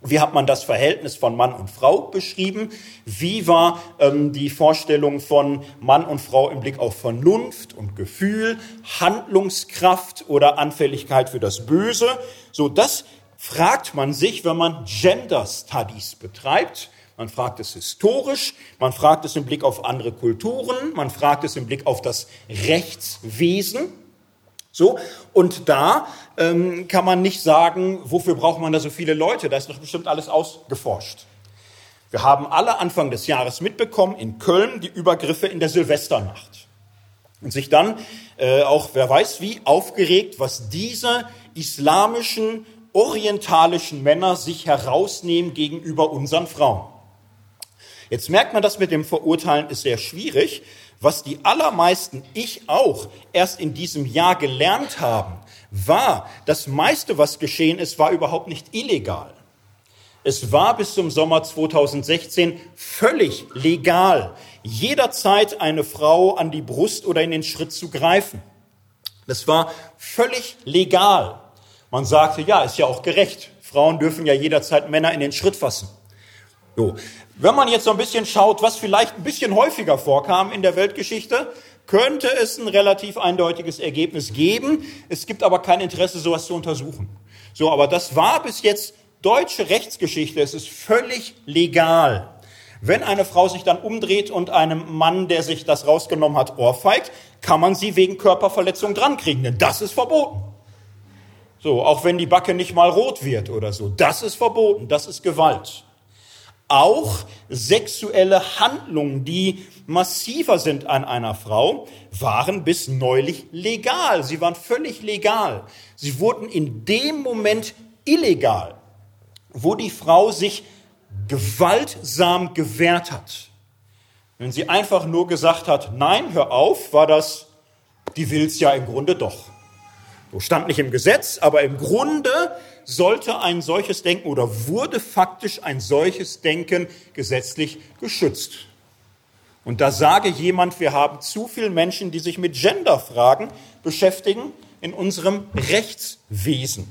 Wie hat man das Verhältnis von Mann und Frau beschrieben? Wie war ähm, die Vorstellung von Mann und Frau im Blick auf Vernunft und Gefühl, Handlungskraft oder Anfälligkeit für das Böse? So, das fragt man sich, wenn man Gender Studies betreibt. Man fragt es historisch, man fragt es im Blick auf andere Kulturen, man fragt es im Blick auf das Rechtswesen. So, und da ähm, kann man nicht sagen, wofür braucht man da so viele Leute? Da ist doch bestimmt alles ausgeforscht. Wir haben alle Anfang des Jahres mitbekommen in Köln die Übergriffe in der Silvesternacht. Und sich dann äh, auch, wer weiß wie, aufgeregt, was diese islamischen, orientalischen Männer sich herausnehmen gegenüber unseren Frauen. Jetzt merkt man, das mit dem Verurteilen ist sehr schwierig, was die allermeisten, ich auch, erst in diesem Jahr gelernt haben, war, das meiste, was geschehen ist, war überhaupt nicht illegal. Es war bis zum Sommer 2016 völlig legal, jederzeit eine Frau an die Brust oder in den Schritt zu greifen. Das war völlig legal. Man sagte, ja, ist ja auch gerecht. Frauen dürfen ja jederzeit Männer in den Schritt fassen. So. Wenn man jetzt so ein bisschen schaut, was vielleicht ein bisschen häufiger vorkam in der Weltgeschichte, könnte es ein relativ eindeutiges Ergebnis geben. Es gibt aber kein Interesse, sowas zu untersuchen. So, aber das war bis jetzt deutsche Rechtsgeschichte. Es ist völlig legal. Wenn eine Frau sich dann umdreht und einem Mann, der sich das rausgenommen hat, ohrfeigt, kann man sie wegen Körperverletzung drankriegen, denn das ist verboten. So, auch wenn die Backe nicht mal rot wird oder so, das ist verboten, das ist Gewalt. Auch sexuelle Handlungen, die massiver sind an einer Frau, waren bis neulich legal. Sie waren völlig legal. Sie wurden in dem Moment illegal, wo die Frau sich gewaltsam gewehrt hat. Wenn sie einfach nur gesagt hat, nein, hör auf, war das, die will's ja im Grunde doch. So stand nicht im Gesetz, aber im Grunde sollte ein solches Denken oder wurde faktisch ein solches Denken gesetzlich geschützt. Und da sage jemand, wir haben zu viele Menschen, die sich mit Genderfragen beschäftigen, in unserem Rechtswesen.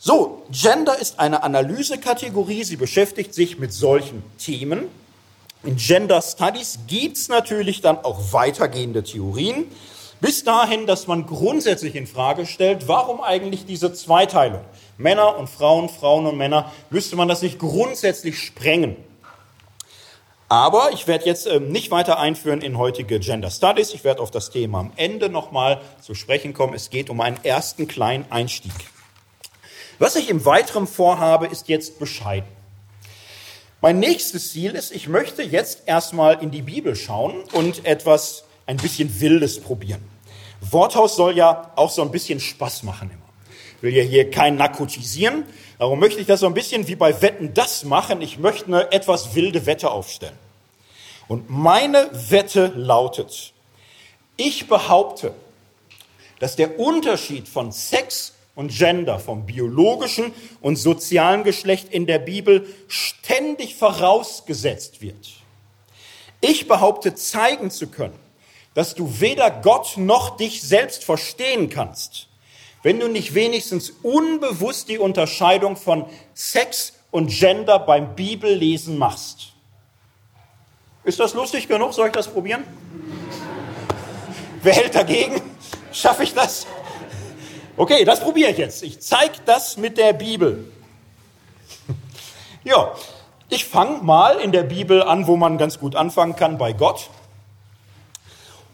So, Gender ist eine Analysekategorie, sie beschäftigt sich mit solchen Themen. In Gender Studies gibt es natürlich dann auch weitergehende Theorien, bis dahin, dass man grundsätzlich in Frage stellt, warum eigentlich diese Zweiteilung? Männer und Frauen, Frauen und Männer, müsste man das nicht grundsätzlich sprengen? Aber ich werde jetzt ähm, nicht weiter einführen in heutige Gender Studies. Ich werde auf das Thema am Ende nochmal zu sprechen kommen. Es geht um einen ersten kleinen Einstieg. Was ich im Weiteren vorhabe, ist jetzt bescheiden. Mein nächstes Ziel ist, ich möchte jetzt erstmal in die Bibel schauen und etwas ein bisschen Wildes probieren. Worthaus soll ja auch so ein bisschen Spaß machen immer. Ich will ja hier kein narkotisieren. Darum möchte ich das so ein bisschen wie bei Wetten das machen. Ich möchte eine etwas wilde Wette aufstellen. Und meine Wette lautet, ich behaupte, dass der Unterschied von Sex und Gender, vom biologischen und sozialen Geschlecht in der Bibel ständig vorausgesetzt wird. Ich behaupte zeigen zu können, dass du weder Gott noch dich selbst verstehen kannst, wenn du nicht wenigstens unbewusst die Unterscheidung von Sex und Gender beim Bibellesen machst. Ist das lustig genug? Soll ich das probieren? Wer hält dagegen? Schaffe ich das? Okay, das probiere ich jetzt. Ich zeige das mit der Bibel. ja, ich fange mal in der Bibel an, wo man ganz gut anfangen kann, bei Gott.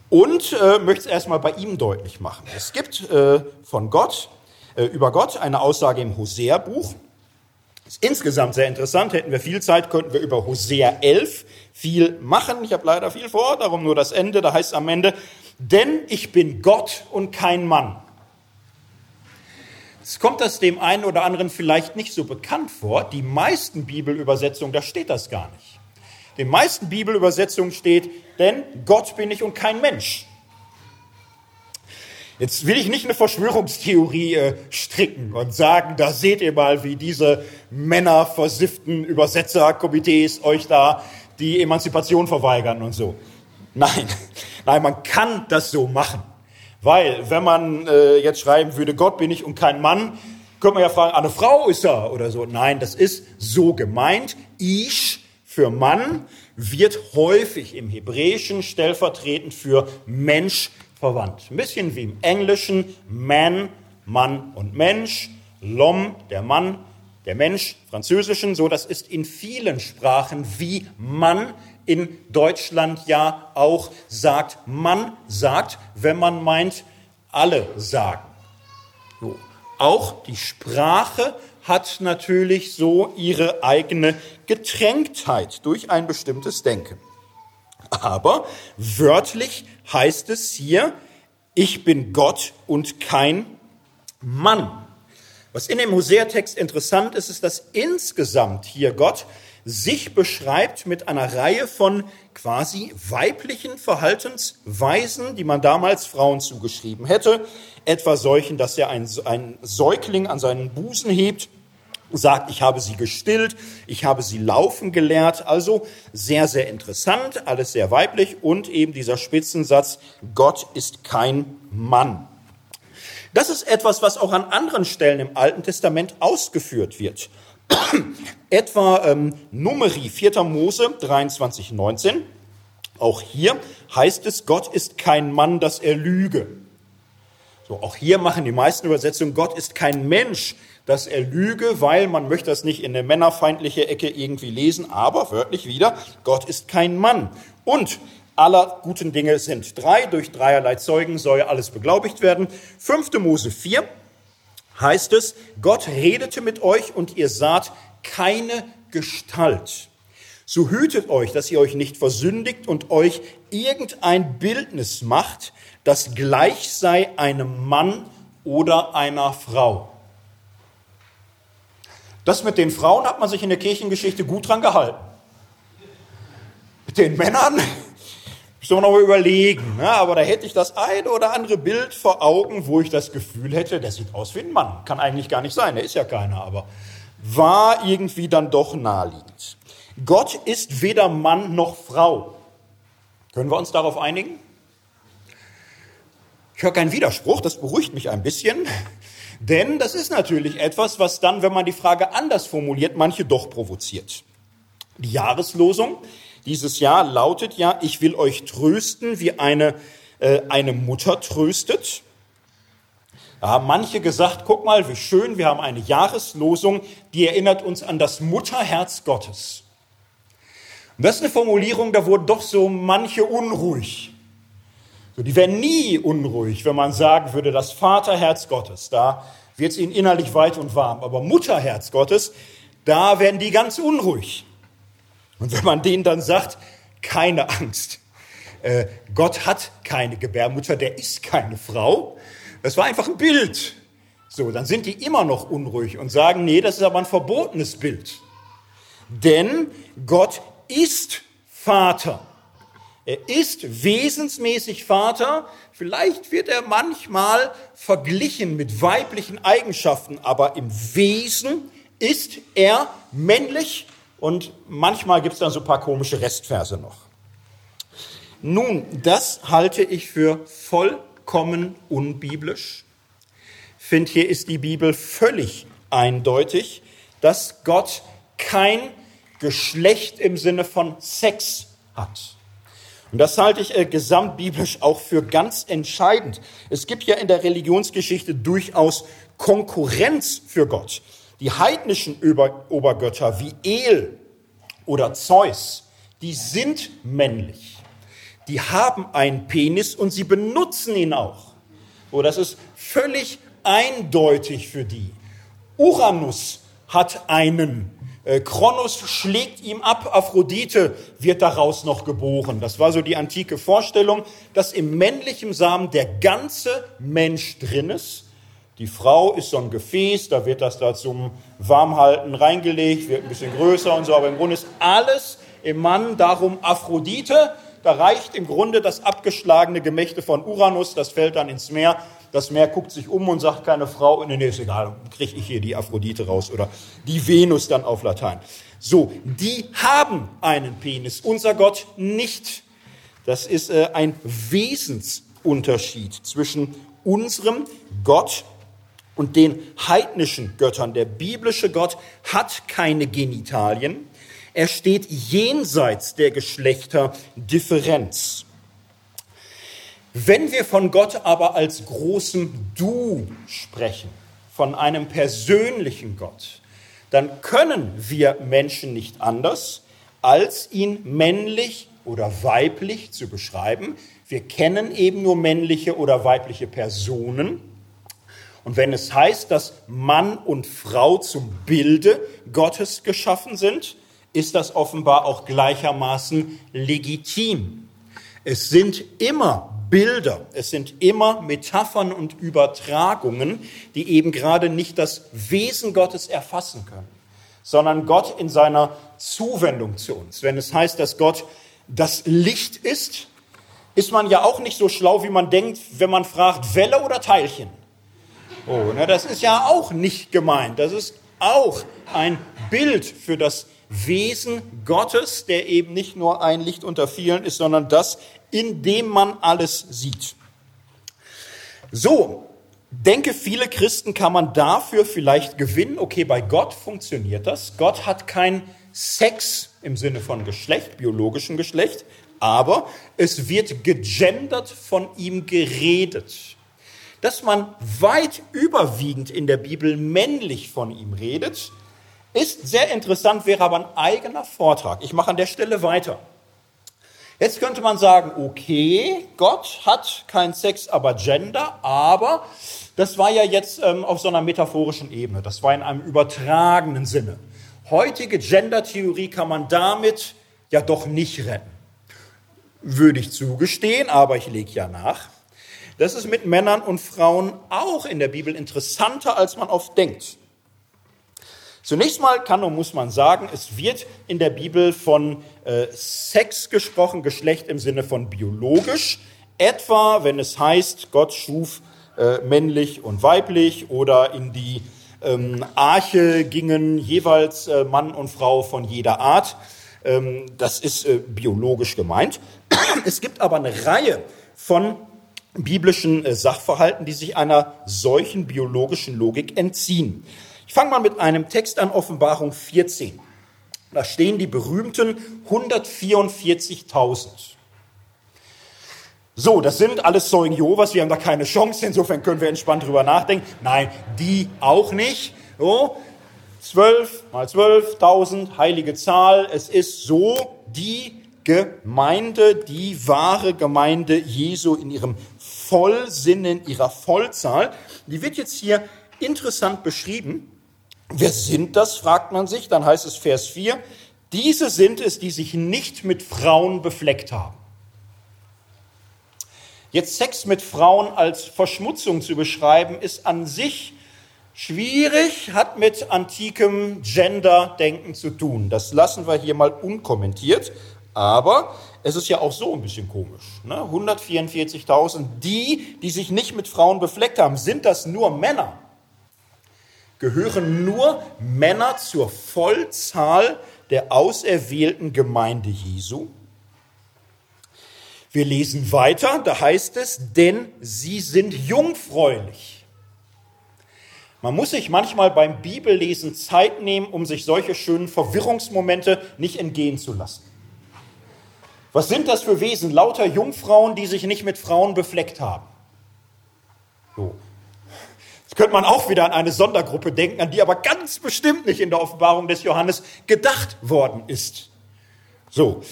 Und äh, möchte es erstmal bei ihm deutlich machen. Es gibt äh, von Gott, äh, über Gott, eine Aussage im Hosea-Buch. Ist insgesamt sehr interessant. Hätten wir viel Zeit, könnten wir über Hosea 11 viel machen. Ich habe leider viel vor, darum nur das Ende. Da heißt es am Ende, denn ich bin Gott und kein Mann. Es kommt das dem einen oder anderen vielleicht nicht so bekannt vor. Die meisten Bibelübersetzungen, da steht das gar nicht. Den meisten Bibelübersetzungen steht, denn Gott bin ich und kein Mensch. Jetzt will ich nicht eine Verschwörungstheorie äh, stricken und sagen, da seht ihr mal, wie diese männerversifften Übersetzerkomitees euch da die Emanzipation verweigern und so. Nein, nein, man kann das so machen. Weil, wenn man äh, jetzt schreiben würde, Gott bin ich und kein Mann, könnte man ja fragen, eine Frau ist er oder so. Nein, das ist so gemeint. Ish für Mann wird häufig im Hebräischen stellvertretend für Mensch verwandt. Ein bisschen wie im Englischen Man, Mann und Mensch, L'homme, der Mann, der Mensch, Französischen, so das ist in vielen Sprachen wie Mann in Deutschland ja auch sagt, man sagt, wenn man meint, alle sagen. So. Auch die Sprache hat natürlich so ihre eigene Getränktheit durch ein bestimmtes Denken. Aber wörtlich heißt es hier, ich bin Gott und kein Mann. Was in dem Hosea-Text interessant ist, ist, dass insgesamt hier Gott sich beschreibt mit einer Reihe von quasi weiblichen Verhaltensweisen, die man damals Frauen zugeschrieben hätte. Etwa solchen, dass er einen Säugling an seinen Busen hebt, sagt, ich habe sie gestillt, ich habe sie laufen gelehrt. Also sehr, sehr interessant, alles sehr weiblich und eben dieser Spitzensatz, Gott ist kein Mann. Das ist etwas, was auch an anderen Stellen im Alten Testament ausgeführt wird. Etwa ähm, Numeri 4. Mose 23, 19. Auch hier heißt es, Gott ist kein Mann, dass er lüge. So, auch hier machen die meisten Übersetzungen, Gott ist kein Mensch, dass er lüge, weil man möchte das nicht in eine männerfeindliche Ecke irgendwie lesen, aber wörtlich wieder, Gott ist kein Mann. Und aller guten Dinge sind drei, durch dreierlei Zeugen soll alles beglaubigt werden. 5. Mose 4, heißt es, Gott redete mit euch und ihr saht keine Gestalt. So hütet euch, dass ihr euch nicht versündigt und euch irgendein Bildnis macht, das gleich sei einem Mann oder einer Frau. Das mit den Frauen hat man sich in der Kirchengeschichte gut dran gehalten. Mit den Männern Müssen wir noch mal überlegen. Ne? Aber da hätte ich das eine oder andere Bild vor Augen, wo ich das Gefühl hätte, der sieht aus wie ein Mann. Kann eigentlich gar nicht sein, der ist ja keiner, aber war irgendwie dann doch naheliegend. Gott ist weder Mann noch Frau. Können wir uns darauf einigen? Ich höre keinen Widerspruch, das beruhigt mich ein bisschen. Denn das ist natürlich etwas, was dann, wenn man die Frage anders formuliert, manche doch provoziert. Die Jahreslosung dieses Jahr lautet ja, ich will euch trösten, wie eine, äh, eine Mutter tröstet. Da haben manche gesagt, guck mal, wie schön, wir haben eine Jahreslosung, die erinnert uns an das Mutterherz Gottes. Und das ist eine Formulierung, da wurden doch so manche unruhig. So, die wären nie unruhig, wenn man sagen würde, das Vaterherz Gottes, da wird es ihnen innerlich weit und warm. Aber Mutterherz Gottes, da werden die ganz unruhig. Und wenn man denen dann sagt, keine Angst, äh, Gott hat keine Gebärmutter, der ist keine Frau, das war einfach ein Bild. So, dann sind die immer noch unruhig und sagen, nee, das ist aber ein verbotenes Bild. Denn Gott ist Vater. Er ist wesensmäßig Vater. Vielleicht wird er manchmal verglichen mit weiblichen Eigenschaften, aber im Wesen ist er männlich und manchmal gibt es dann so ein paar komische Restverse noch. Nun, das halte ich für vollkommen unbiblisch. Finde, hier ist die Bibel völlig eindeutig, dass Gott kein Geschlecht im Sinne von Sex hat. Und das halte ich äh, gesamtbiblisch auch für ganz entscheidend. Es gibt ja in der Religionsgeschichte durchaus Konkurrenz für Gott. Die heidnischen Obergötter wie El oder Zeus, die sind männlich. Die haben einen Penis und sie benutzen ihn auch. So, das ist völlig eindeutig für die. Uranus hat einen Kronos schlägt ihm ab, Aphrodite wird daraus noch geboren. Das war so die antike Vorstellung, dass im männlichen Samen der ganze Mensch drin ist. Die Frau ist so ein Gefäß, da wird das da zum Warmhalten reingelegt, wird ein bisschen größer und so, aber im Grunde ist alles im Mann darum Aphrodite. Da reicht im Grunde das abgeschlagene Gemächte von Uranus, das fällt dann ins Meer das Meer guckt sich um und sagt keine Frau, nee, nee, ist egal, kriege ich hier die Aphrodite raus oder die Venus dann auf Latein. So, die haben einen Penis, unser Gott nicht. Das ist äh, ein Wesensunterschied zwischen unserem Gott und den heidnischen Göttern. Der biblische Gott hat keine Genitalien. Er steht jenseits der Geschlechterdifferenz. Wenn wir von Gott aber als großem Du sprechen, von einem persönlichen Gott, dann können wir Menschen nicht anders, als ihn männlich oder weiblich zu beschreiben. Wir kennen eben nur männliche oder weibliche Personen. Und wenn es heißt, dass Mann und Frau zum Bilde Gottes geschaffen sind, ist das offenbar auch gleichermaßen legitim. Es sind immer Bilder, es sind immer Metaphern und Übertragungen, die eben gerade nicht das Wesen Gottes erfassen können, sondern Gott in seiner Zuwendung zu uns. Wenn es heißt, dass Gott das Licht ist, ist man ja auch nicht so schlau, wie man denkt, wenn man fragt, Welle oder Teilchen. Oh, ne, das ist ja auch nicht gemeint. Das ist auch ein Bild für das Wesen Gottes, der eben nicht nur ein Licht unter vielen ist, sondern das, in dem man alles sieht. So, denke, viele Christen kann man dafür vielleicht gewinnen. Okay, bei Gott funktioniert das. Gott hat kein Sex im Sinne von Geschlecht, biologischem Geschlecht, aber es wird gegendert von ihm geredet. Dass man weit überwiegend in der Bibel männlich von ihm redet, ist sehr interessant, wäre aber ein eigener Vortrag. Ich mache an der Stelle weiter. Jetzt könnte man sagen, okay, Gott hat kein Sex, aber Gender, aber das war ja jetzt ähm, auf so einer metaphorischen Ebene, das war in einem übertragenen Sinne. Heutige Gender-Theorie kann man damit ja doch nicht retten. Würde ich zugestehen, aber ich lege ja nach. Das ist mit Männern und Frauen auch in der Bibel interessanter, als man oft denkt. Zunächst mal kann und muss man sagen, es wird in der Bibel von äh, Sex gesprochen, Geschlecht im Sinne von biologisch, etwa wenn es heißt, Gott schuf äh, männlich und weiblich oder in die ähm, Arche gingen jeweils äh, Mann und Frau von jeder Art. Ähm, das ist äh, biologisch gemeint. Es gibt aber eine Reihe von biblischen äh, Sachverhalten, die sich einer solchen biologischen Logik entziehen. Ich fange mal mit einem Text an, Offenbarung 14. Da stehen die berühmten 144.000. So, das sind alles Zeugen Jehovas, wir haben da keine Chance, insofern können wir entspannt drüber nachdenken. Nein, die auch nicht. So, 12 mal 12.000, heilige Zahl. Es ist so die Gemeinde, die wahre Gemeinde Jesu in ihrem Vollsinn, in ihrer Vollzahl. Die wird jetzt hier interessant beschrieben. Wer sind das, fragt man sich. Dann heißt es Vers 4, diese sind es, die sich nicht mit Frauen befleckt haben. Jetzt Sex mit Frauen als Verschmutzung zu beschreiben, ist an sich schwierig, hat mit antikem Gender-Denken zu tun. Das lassen wir hier mal unkommentiert. Aber es ist ja auch so ein bisschen komisch. Ne? 144.000, die, die sich nicht mit Frauen befleckt haben, sind das nur Männer? Gehören nur Männer zur Vollzahl der auserwählten Gemeinde Jesu? Wir lesen weiter, da heißt es, denn sie sind jungfräulich. Man muss sich manchmal beim Bibellesen Zeit nehmen, um sich solche schönen Verwirrungsmomente nicht entgehen zu lassen. Was sind das für Wesen? Lauter Jungfrauen, die sich nicht mit Frauen befleckt haben. So. Könnte man auch wieder an eine Sondergruppe denken, an die aber ganz bestimmt nicht in der Offenbarung des Johannes gedacht worden ist. So.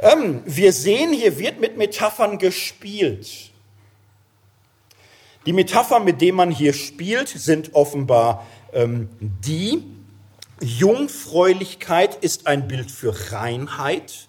Ähm, wir sehen, hier wird mit Metaphern gespielt. Die Metapher, mit der man hier spielt, sind offenbar ähm, die, Jungfräulichkeit ist ein Bild für Reinheit,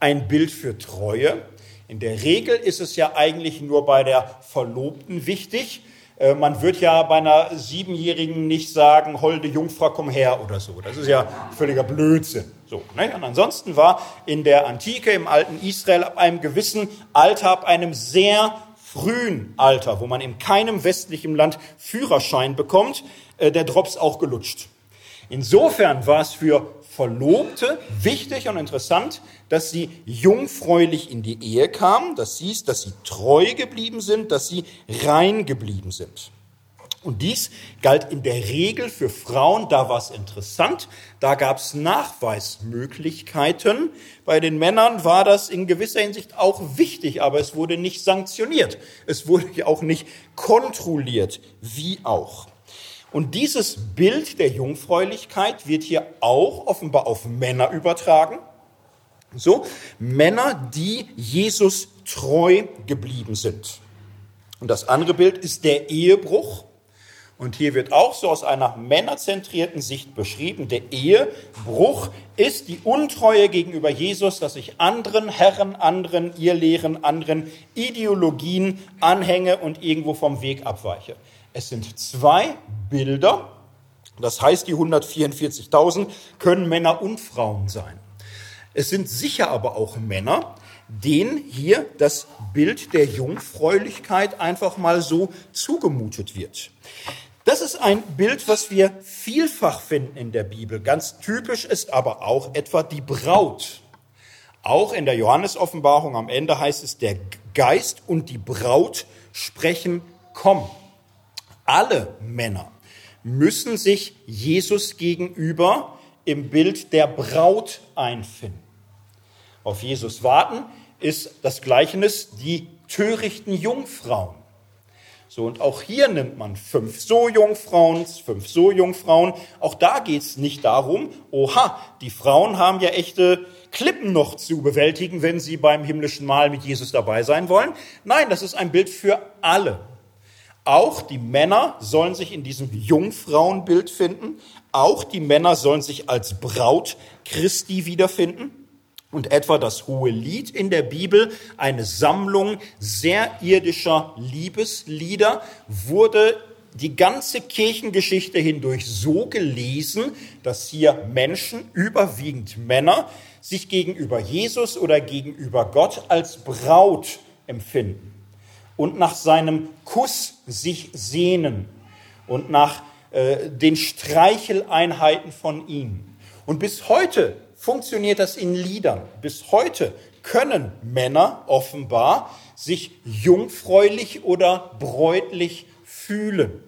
ein Bild für Treue. In der Regel ist es ja eigentlich nur bei der Verlobten wichtig. Äh, man wird ja bei einer Siebenjährigen nicht sagen, holde Jungfrau, komm her oder so. Das ist ja völliger Blödsinn. So, ne? Und ansonsten war in der Antike, im alten Israel, ab einem gewissen Alter, ab einem sehr frühen Alter, wo man in keinem westlichen Land Führerschein bekommt, äh, der Drops auch gelutscht. Insofern war es für Verlobte wichtig und interessant, dass sie jungfräulich in die Ehe kamen, das hieß, dass sie treu geblieben sind, dass sie rein geblieben sind. Und dies galt in der Regel für Frauen, da war es interessant, da gab es Nachweismöglichkeiten. Bei den Männern war das in gewisser Hinsicht auch wichtig, aber es wurde nicht sanktioniert. Es wurde auch nicht kontrolliert, wie auch. Und dieses Bild der Jungfräulichkeit wird hier auch offenbar auf Männer übertragen. So, Männer, die Jesus treu geblieben sind. Und das andere Bild ist der Ehebruch. Und hier wird auch so aus einer männerzentrierten Sicht beschrieben, der Ehebruch ist die Untreue gegenüber Jesus, dass ich anderen Herren, anderen Irrlehren, anderen Ideologien anhänge und irgendwo vom Weg abweiche. Es sind zwei Bilder, das heißt, die 144.000 können Männer und Frauen sein. Es sind sicher aber auch Männer, denen hier das Bild der Jungfräulichkeit einfach mal so zugemutet wird. Das ist ein Bild, was wir vielfach finden in der Bibel. Ganz typisch ist aber auch etwa die Braut. Auch in der Johannesoffenbarung am Ende heißt es, der Geist und die Braut sprechen, komm. Alle Männer müssen sich Jesus gegenüber im Bild der Braut einfinden. Auf Jesus warten ist das Gleichnis die törichten Jungfrauen. So, und auch hier nimmt man fünf so Jungfrauen, fünf so Jungfrauen. Auch da geht es nicht darum, oha, die Frauen haben ja echte Klippen noch zu bewältigen, wenn sie beim himmlischen Mahl mit Jesus dabei sein wollen. Nein, das ist ein Bild für alle. Auch die Männer sollen sich in diesem Jungfrauenbild finden. Auch die Männer sollen sich als Braut Christi wiederfinden und etwa das hohe Lied in der Bibel, eine Sammlung sehr irdischer Liebeslieder, wurde die ganze Kirchengeschichte hindurch so gelesen, dass hier Menschen, überwiegend Männer, sich gegenüber Jesus oder gegenüber Gott als Braut empfinden und nach seinem Kuss sich sehnen und nach äh, den Streicheleinheiten von ihm. Und bis heute funktioniert das in Liedern. Bis heute können Männer offenbar sich jungfräulich oder bräutlich fühlen.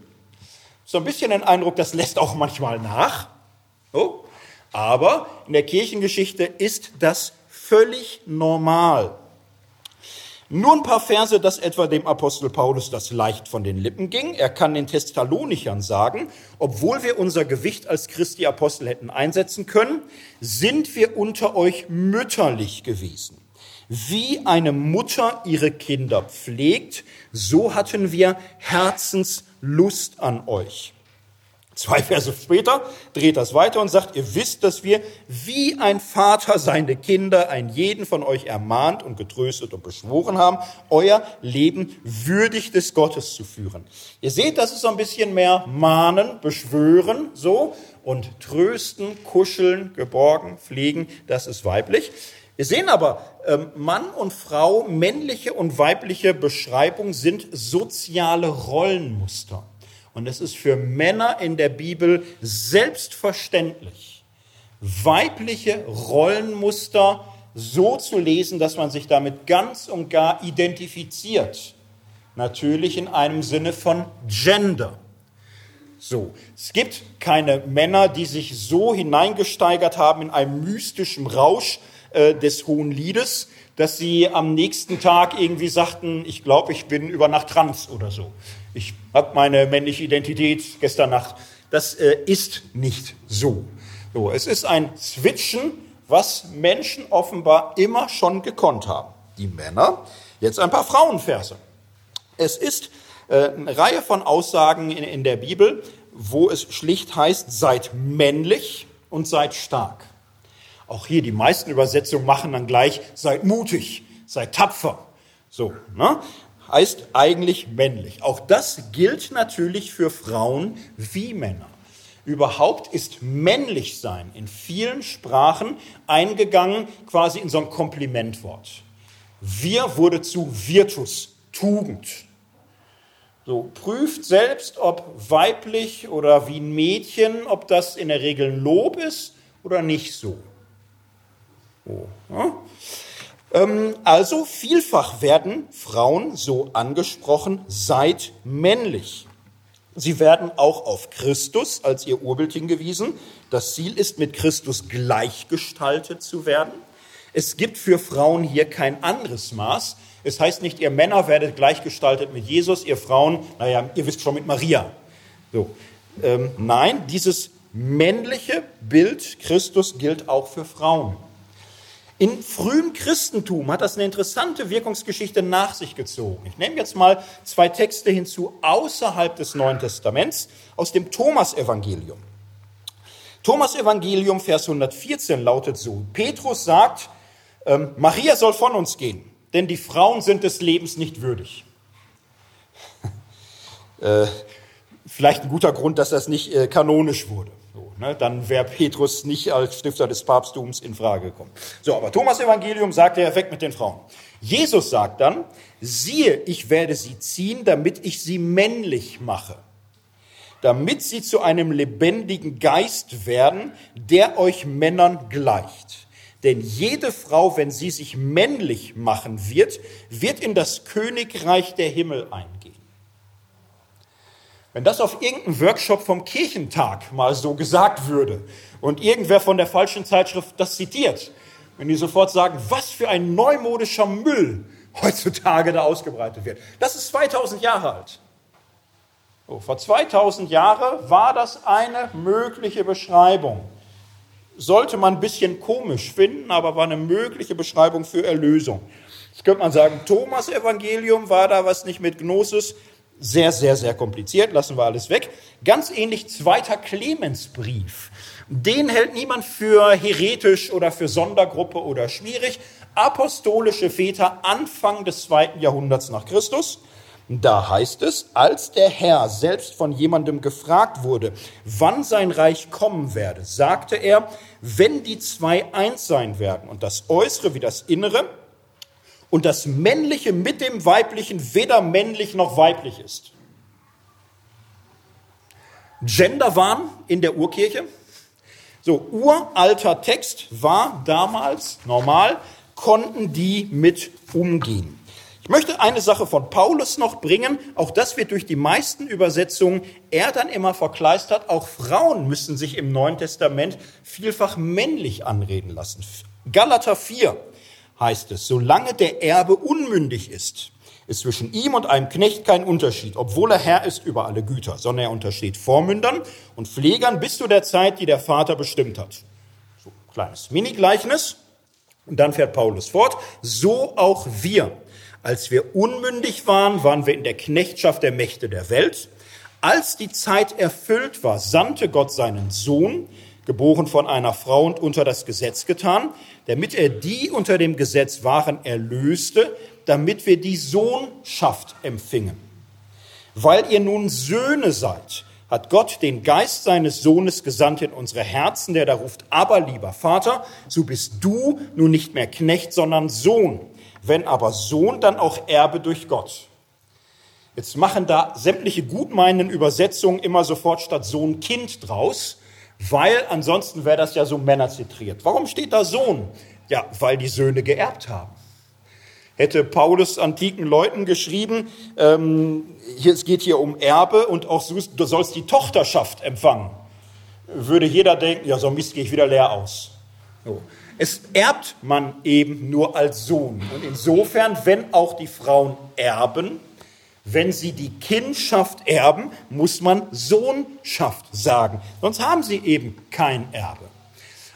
So ein bisschen den Eindruck, das lässt auch manchmal nach. Oh. Aber in der Kirchengeschichte ist das völlig normal. Nur ein paar Verse, dass etwa dem Apostel Paulus das leicht von den Lippen ging. Er kann den Thessalonichern sagen, obwohl wir unser Gewicht als Christi Apostel hätten einsetzen können, sind wir unter euch mütterlich gewesen. Wie eine Mutter ihre Kinder pflegt, so hatten wir Herzenslust an euch. Zwei Verse später dreht das weiter und sagt, ihr wisst, dass wir wie ein Vater seine Kinder, einen jeden von euch ermahnt und getröstet und beschworen haben, euer Leben würdig des Gottes zu führen. Ihr seht, das ist so ein bisschen mehr mahnen, beschwören, so, und trösten, kuscheln, geborgen, pflegen, das ist weiblich. Wir sehen aber, ähm, Mann und Frau, männliche und weibliche Beschreibung sind soziale Rollenmuster. Und es ist für Männer in der Bibel selbstverständlich, weibliche Rollenmuster so zu lesen, dass man sich damit ganz und gar identifiziert. Natürlich in einem Sinne von Gender. So, es gibt keine Männer, die sich so hineingesteigert haben in einem mystischen Rausch äh, des Hohen Liedes, dass sie am nächsten Tag irgendwie sagten, ich glaube, ich bin über Nacht trans oder so. Ich habe meine männliche Identität gestern Nacht. Das äh, ist nicht so. so. Es ist ein Switchen, was Menschen offenbar immer schon gekonnt haben. Die Männer. Jetzt ein paar Frauenverse. Es ist äh, eine Reihe von Aussagen in, in der Bibel, wo es schlicht heißt, seid männlich und seid stark. Auch hier die meisten Übersetzungen machen dann gleich, seid mutig, seid tapfer. So, ne? Heißt eigentlich männlich. Auch das gilt natürlich für Frauen wie Männer. Überhaupt ist männlich sein in vielen Sprachen eingegangen quasi in so ein Komplimentwort. Wir wurde zu Virtus, Tugend. So, prüft selbst, ob weiblich oder wie ein Mädchen, ob das in der Regel Lob ist oder nicht so. Oh, ja? Ähm, also vielfach werden Frauen so angesprochen, seid männlich. Sie werden auch auf Christus als ihr Urbild hingewiesen. Das Ziel ist, mit Christus gleichgestaltet zu werden. Es gibt für Frauen hier kein anderes Maß. Es heißt nicht, ihr Männer werdet gleichgestaltet mit Jesus, ihr Frauen, naja, ihr wisst schon mit Maria. So. Ähm, nein, dieses männliche Bild Christus gilt auch für Frauen. In frühem Christentum hat das eine interessante Wirkungsgeschichte nach sich gezogen. Ich nehme jetzt mal zwei Texte hinzu außerhalb des Neuen Testaments aus dem Thomas-Evangelium. Thomas-Evangelium, Vers 114 lautet so: Petrus sagt, ähm, Maria soll von uns gehen, denn die Frauen sind des Lebens nicht würdig. äh, vielleicht ein guter Grund, dass das nicht äh, kanonisch wurde. So, ne, dann wäre Petrus nicht als Stifter des Papsttums in Frage gekommen. So, aber Thomas Evangelium sagt er weg mit den Frauen. Jesus sagt dann, siehe, ich werde sie ziehen, damit ich sie männlich mache, damit sie zu einem lebendigen Geist werden, der euch Männern gleicht. Denn jede Frau, wenn sie sich männlich machen wird, wird in das Königreich der Himmel eingehen. Wenn das auf irgendeinem Workshop vom Kirchentag mal so gesagt würde und irgendwer von der falschen Zeitschrift das zitiert, wenn die sofort sagen, was für ein neumodischer Müll heutzutage da ausgebreitet wird. Das ist 2000 Jahre alt. So, vor 2000 Jahren war das eine mögliche Beschreibung. Sollte man ein bisschen komisch finden, aber war eine mögliche Beschreibung für Erlösung. Jetzt könnte man sagen, Thomas Evangelium war da was nicht mit Gnosis, sehr, sehr, sehr kompliziert, lassen wir alles weg. Ganz ähnlich zweiter Clemensbrief. Den hält niemand für heretisch oder für Sondergruppe oder schwierig. Apostolische Väter Anfang des zweiten Jahrhunderts nach Christus. Da heißt es, als der Herr selbst von jemandem gefragt wurde, wann sein Reich kommen werde, sagte er, wenn die zwei eins sein werden und das Äußere wie das Innere, und das Männliche mit dem Weiblichen weder männlich noch weiblich ist. Genderwahn in der Urkirche. So, uralter Text war damals normal. konnten die mit umgehen. Ich möchte eine Sache von Paulus noch bringen, auch das wird durch die meisten Übersetzungen er dann immer verkleistert. Auch Frauen müssen sich im Neuen Testament vielfach männlich anreden lassen. Galater 4 heißt es, solange der Erbe unmündig ist, ist zwischen ihm und einem Knecht kein Unterschied, obwohl er Herr ist über alle Güter, sondern er untersteht Vormündern und Pflegern bis zu der Zeit, die der Vater bestimmt hat. So, kleines Mini-Gleichnis. Und dann fährt Paulus fort, so auch wir. Als wir unmündig waren, waren wir in der Knechtschaft der Mächte der Welt. Als die Zeit erfüllt war, sandte Gott seinen Sohn, geboren von einer Frau und unter das Gesetz getan, damit er die unter dem Gesetz waren erlöste, damit wir die Sohnschaft empfingen. Weil ihr nun Söhne seid, hat Gott den Geist seines Sohnes gesandt in unsere Herzen, der da ruft, aber lieber Vater, so bist du nun nicht mehr Knecht, sondern Sohn. Wenn aber Sohn, dann auch Erbe durch Gott. Jetzt machen da sämtliche gutmeinenden Übersetzungen immer sofort statt Sohn Kind draus, weil ansonsten wäre das ja so männerzentriert. Warum steht da Sohn? Ja, weil die Söhne geerbt haben. Hätte Paulus antiken Leuten geschrieben, ähm, hier, es geht hier um Erbe und auch du sollst die Tochterschaft empfangen, würde jeder denken, ja, so Mist gehe ich wieder leer aus. So. Es erbt man eben nur als Sohn. Und insofern, wenn auch die Frauen erben, wenn sie die Kindschaft erben, muss man Sohnschaft sagen. Sonst haben sie eben kein Erbe.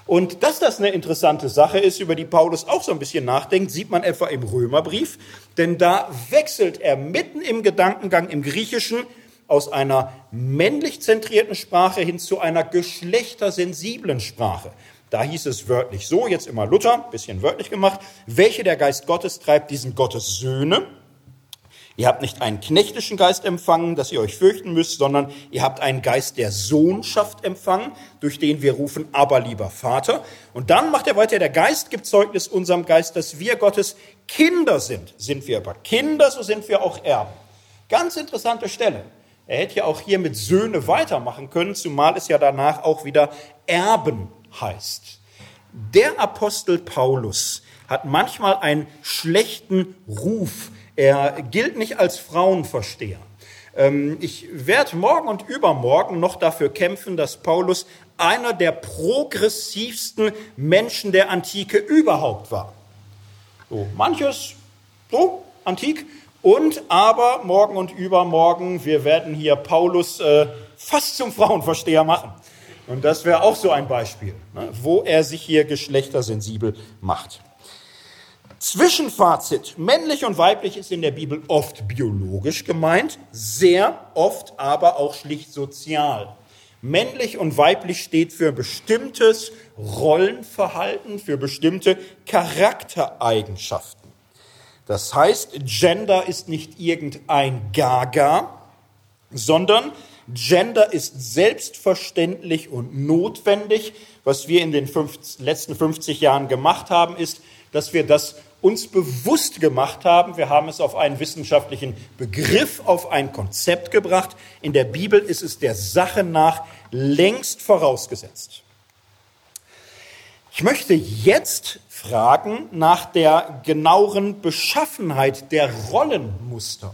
Und dass das eine interessante Sache ist, über die Paulus auch so ein bisschen nachdenkt, sieht man etwa im Römerbrief, denn da wechselt er mitten im Gedankengang im Griechischen aus einer männlich zentrierten Sprache hin zu einer geschlechtersensiblen Sprache. Da hieß es wörtlich so, jetzt immer Luther, bisschen wörtlich gemacht, welche der Geist Gottes treibt, diesen Gottes Söhne. Ihr habt nicht einen knechtischen Geist empfangen, dass ihr euch fürchten müsst, sondern ihr habt einen Geist der Sohnschaft empfangen, durch den wir rufen, aber lieber Vater. Und dann macht er weiter, der Geist gibt Zeugnis unserem Geist, dass wir Gottes Kinder sind. Sind wir aber Kinder, so sind wir auch Erben. Ganz interessante Stelle. Er hätte ja auch hier mit Söhne weitermachen können, zumal es ja danach auch wieder Erben heißt. Der Apostel Paulus hat manchmal einen schlechten Ruf er gilt nicht als Frauenversteher. Ähm, ich werde morgen und übermorgen noch dafür kämpfen, dass Paulus einer der progressivsten Menschen der Antike überhaupt war. So, manches so antik und aber morgen und übermorgen, wir werden hier Paulus äh, fast zum Frauenversteher machen. Und das wäre auch so ein Beispiel, ne, wo er sich hier geschlechtersensibel macht. Zwischenfazit. Männlich und weiblich ist in der Bibel oft biologisch gemeint, sehr oft aber auch schlicht sozial. Männlich und weiblich steht für bestimmtes Rollenverhalten, für bestimmte Charaktereigenschaften. Das heißt, Gender ist nicht irgendein Gaga, sondern Gender ist selbstverständlich und notwendig. Was wir in den letzten 50 Jahren gemacht haben, ist, dass wir das uns bewusst gemacht haben. Wir haben es auf einen wissenschaftlichen Begriff, auf ein Konzept gebracht. In der Bibel ist es der Sache nach längst vorausgesetzt. Ich möchte jetzt fragen nach der genaueren Beschaffenheit der Rollenmuster,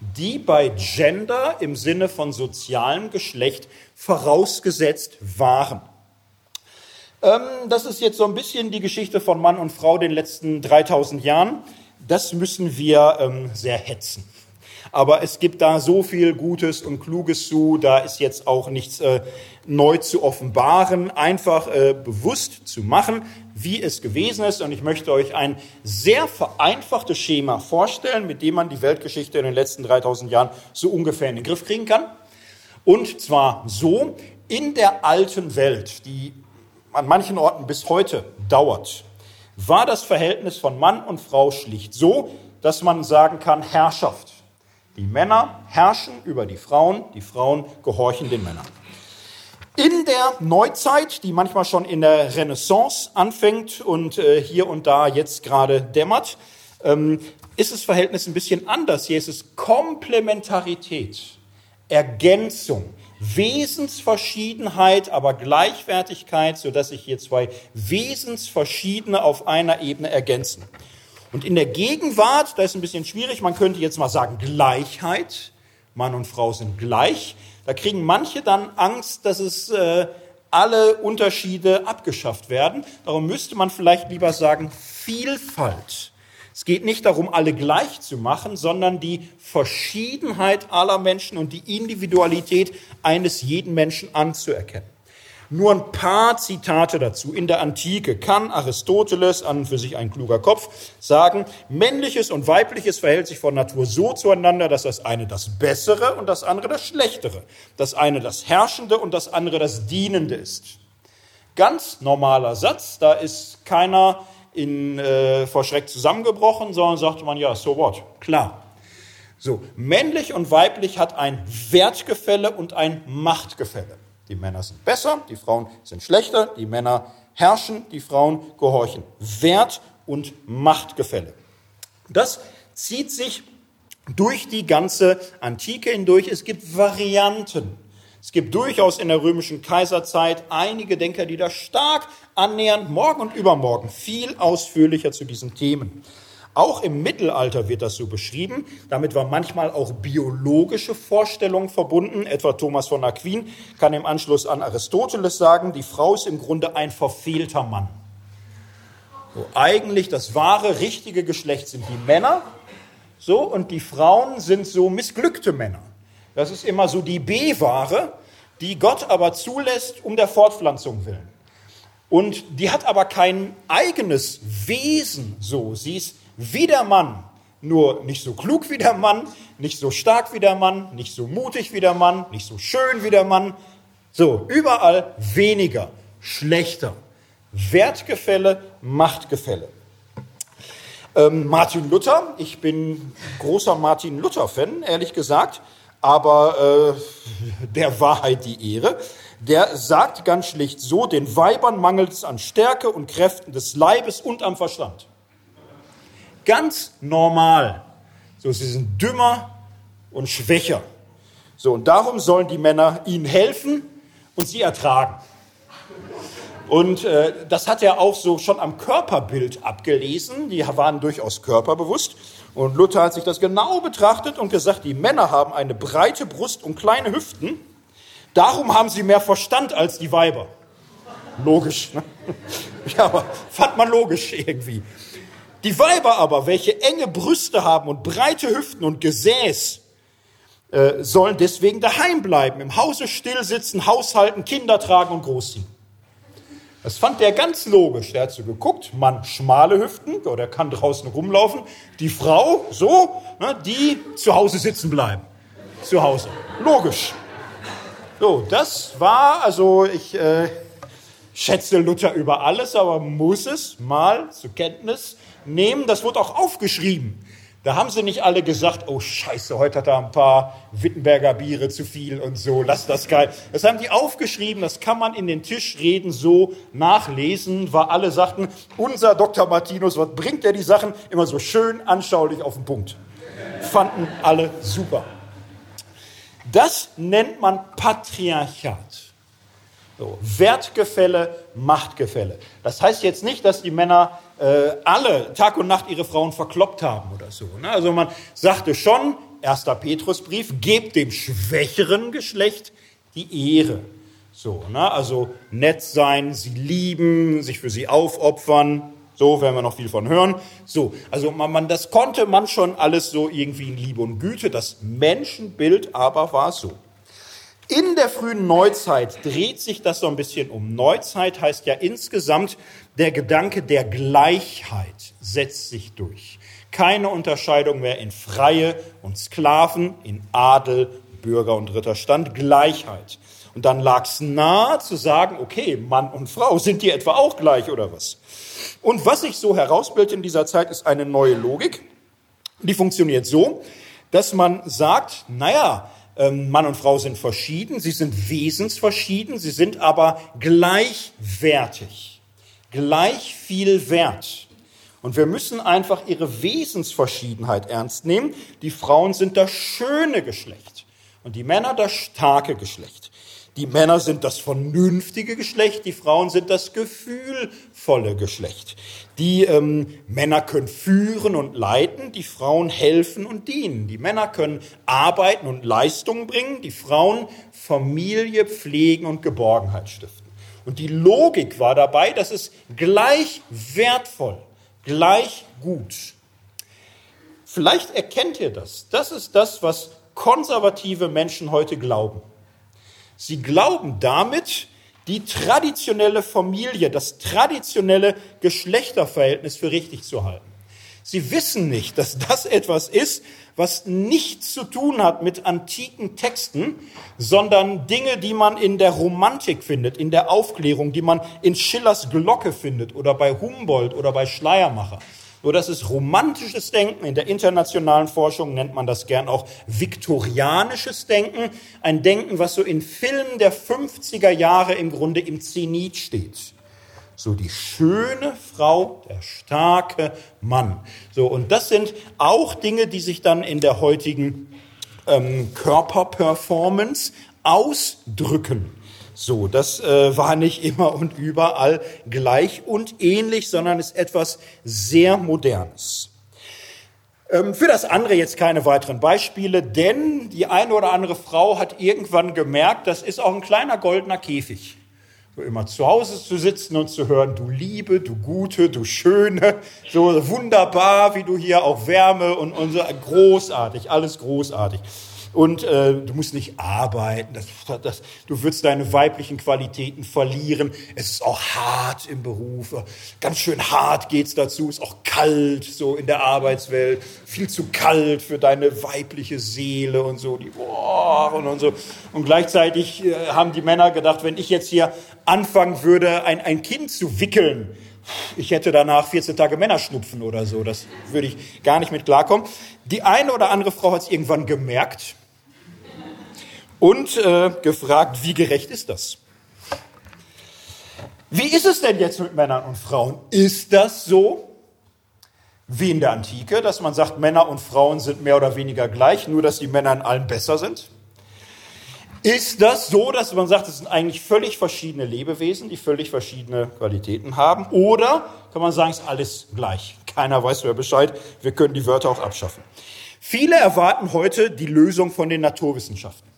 die bei Gender im Sinne von sozialem Geschlecht vorausgesetzt waren. Ähm, das ist jetzt so ein bisschen die Geschichte von Mann und Frau den letzten 3000 Jahren. Das müssen wir ähm, sehr hetzen. Aber es gibt da so viel Gutes und Kluges zu, da ist jetzt auch nichts äh, neu zu offenbaren, einfach äh, bewusst zu machen, wie es gewesen ist. Und ich möchte euch ein sehr vereinfachtes Schema vorstellen, mit dem man die Weltgeschichte in den letzten 3000 Jahren so ungefähr in den Griff kriegen kann. Und zwar so, in der alten Welt, die an manchen Orten bis heute dauert, war das Verhältnis von Mann und Frau schlicht so, dass man sagen kann Herrschaft. Die Männer herrschen über die Frauen, die Frauen gehorchen den Männern. In der Neuzeit, die manchmal schon in der Renaissance anfängt und äh, hier und da jetzt gerade dämmert, ähm, ist das Verhältnis ein bisschen anders. Hier ist es Komplementarität, Ergänzung, Wesensverschiedenheit, aber Gleichwertigkeit, sodass sich hier zwei Wesensverschiedene auf einer Ebene ergänzen. Und in der Gegenwart, da ist ein bisschen schwierig, man könnte jetzt mal sagen Gleichheit. Mann und Frau sind gleich. Da kriegen manche dann Angst, dass es äh, alle Unterschiede abgeschafft werden. Darum müsste man vielleicht lieber sagen Vielfalt. Es geht nicht darum, alle gleich zu machen, sondern die Verschiedenheit aller Menschen und die Individualität eines jeden Menschen anzuerkennen. Nur ein paar Zitate dazu. In der Antike kann Aristoteles, an und für sich ein kluger Kopf, sagen, männliches und weibliches verhält sich von Natur so zueinander, dass das eine das Bessere und das andere das Schlechtere, das eine das Herrschende und das andere das Dienende ist. Ganz normaler Satz, da ist keiner in, äh, vor Schreck zusammengebrochen, sondern sagte man, ja, so what, klar. So, männlich und weiblich hat ein Wertgefälle und ein Machtgefälle. Die Männer sind besser, die Frauen sind schlechter, die Männer herrschen, die Frauen gehorchen. Wert und Machtgefälle. Das zieht sich durch die ganze Antike hindurch. Es gibt Varianten. Es gibt durchaus in der römischen Kaiserzeit einige Denker, die da stark annähernd morgen und übermorgen viel ausführlicher zu diesen Themen auch im Mittelalter wird das so beschrieben. Damit war manchmal auch biologische Vorstellungen verbunden. Etwa Thomas von Aquin kann im Anschluss an Aristoteles sagen, die Frau ist im Grunde ein verfehlter Mann. So, eigentlich das wahre, richtige Geschlecht sind die Männer. So, und die Frauen sind so missglückte Männer. Das ist immer so die B-Ware, die Gott aber zulässt um der Fortpflanzung willen. Und die hat aber kein eigenes Wesen so. Sie ist wie der Mann, nur nicht so klug wie der Mann, nicht so stark wie der Mann, nicht so mutig wie der Mann, nicht so schön wie der Mann. So, überall weniger, schlechter. Wertgefälle, Machtgefälle. Ähm, Martin Luther, ich bin großer Martin Luther-Fan, ehrlich gesagt, aber äh, der Wahrheit die Ehre. Der sagt ganz schlicht so, den Weibern mangelt es an Stärke und Kräften des Leibes und am Verstand. Ganz normal. So, sie sind dümmer und schwächer. So, und darum sollen die Männer ihnen helfen und sie ertragen. Und äh, das hat er auch so schon am Körperbild abgelesen. Die waren durchaus körperbewusst. Und Luther hat sich das genau betrachtet und gesagt, die Männer haben eine breite Brust und kleine Hüften. Darum haben sie mehr Verstand als die Weiber. Logisch. Ne? Ja, aber fand man logisch irgendwie. Die Weiber aber, welche enge Brüste haben und breite Hüften und Gesäß, äh, sollen deswegen daheim bleiben, im Hause still sitzen, haushalten, Kinder tragen und großziehen. Das fand der ganz logisch. Der hat so geguckt, Mann schmale Hüften, oder kann draußen rumlaufen. Die Frau, so, ne, die zu Hause sitzen bleiben. Zu Hause. Logisch. So, das war, also ich äh, schätze Luther über alles, aber muss es mal zur Kenntnis nehmen. Das wurde auch aufgeschrieben. Da haben sie nicht alle gesagt, oh Scheiße, heute hat er ein paar Wittenberger Biere zu viel und so, lass das geil. Das haben die aufgeschrieben, das kann man in den Tischreden so nachlesen, weil alle sagten, unser Dr. Martinus, was bringt der die Sachen immer so schön anschaulich auf den Punkt. Fanden alle super. Das nennt man Patriarchat. So, Wertgefälle, Machtgefälle. Das heißt jetzt nicht, dass die Männer äh, alle Tag und Nacht ihre Frauen verkloppt haben oder so. Ne? Also man sagte schon, erster Petrusbrief, gebt dem schwächeren Geschlecht die Ehre. So, ne? also nett sein, sie lieben, sich für sie aufopfern. So werden wir noch viel von hören. So, also man, man, das konnte man schon alles so irgendwie in Liebe und Güte. Das Menschenbild aber war so. In der frühen Neuzeit dreht sich das so ein bisschen um. Neuzeit heißt ja insgesamt, der Gedanke der Gleichheit setzt sich durch. Keine Unterscheidung mehr in Freie und Sklaven, in Adel, Bürger und Ritterstand, Gleichheit. Und dann lag es nahe zu sagen, okay, Mann und Frau, sind die etwa auch gleich oder was? Und was sich so herausbildet in dieser Zeit, ist eine neue Logik. Die funktioniert so, dass man sagt, naja, ähm, Mann und Frau sind verschieden, sie sind wesensverschieden, sie sind aber gleichwertig, gleich viel wert. Und wir müssen einfach ihre Wesensverschiedenheit ernst nehmen. Die Frauen sind das schöne Geschlecht und die Männer das starke Geschlecht. Die Männer sind das vernünftige Geschlecht, die Frauen sind das gefühlvolle Geschlecht. Die ähm, Männer können führen und leiten, die Frauen helfen und dienen. Die Männer können arbeiten und Leistungen bringen, die Frauen Familie pflegen und Geborgenheit stiften. Und die Logik war dabei, dass es gleich wertvoll, gleich gut. Vielleicht erkennt ihr das. Das ist das, was konservative Menschen heute glauben. Sie glauben damit, die traditionelle Familie, das traditionelle Geschlechterverhältnis für richtig zu halten. Sie wissen nicht, dass das etwas ist, was nichts zu tun hat mit antiken Texten, sondern Dinge, die man in der Romantik findet, in der Aufklärung, die man in Schillers Glocke findet oder bei Humboldt oder bei Schleiermacher. Nur das ist romantisches Denken. In der internationalen Forschung nennt man das gern auch viktorianisches Denken. Ein Denken, was so in Filmen der 50er Jahre im Grunde im Zenit steht. So die schöne Frau, der starke Mann. So, und das sind auch Dinge, die sich dann in der heutigen ähm, Körperperformance ausdrücken. So, das äh, war nicht immer und überall gleich und ähnlich, sondern ist etwas sehr Modernes. Ähm, für das andere jetzt keine weiteren Beispiele, denn die eine oder andere Frau hat irgendwann gemerkt, das ist auch ein kleiner goldener Käfig. Immer zu Hause zu sitzen und zu hören, du Liebe, du Gute, du Schöne, so wunderbar, wie du hier auch Wärme und, und so, großartig, alles großartig und äh, du musst nicht arbeiten, das, das, du wirst deine weiblichen Qualitäten verlieren. Es ist auch hart im Beruf, ganz schön hart geht's dazu, ist auch kalt so in der Arbeitswelt, viel zu kalt für deine weibliche Seele und so, die und, und so. Und gleichzeitig äh, haben die Männer gedacht, wenn ich jetzt hier anfangen würde, ein, ein Kind zu wickeln, ich hätte danach 14 Tage Männerschnupfen oder so. Das würde ich gar nicht mit klarkommen. Die eine oder andere Frau hat es irgendwann gemerkt und äh, gefragt, wie gerecht ist das? Wie ist es denn jetzt mit Männern und Frauen? Ist das so wie in der Antike, dass man sagt, Männer und Frauen sind mehr oder weniger gleich, nur dass die Männer in allem besser sind? Ist das so, dass man sagt, es sind eigentlich völlig verschiedene Lebewesen, die völlig verschiedene Qualitäten haben? Oder kann man sagen, es ist alles gleich? Keiner weiß mehr Bescheid, wir können die Wörter auch abschaffen. Viele erwarten heute die Lösung von den Naturwissenschaften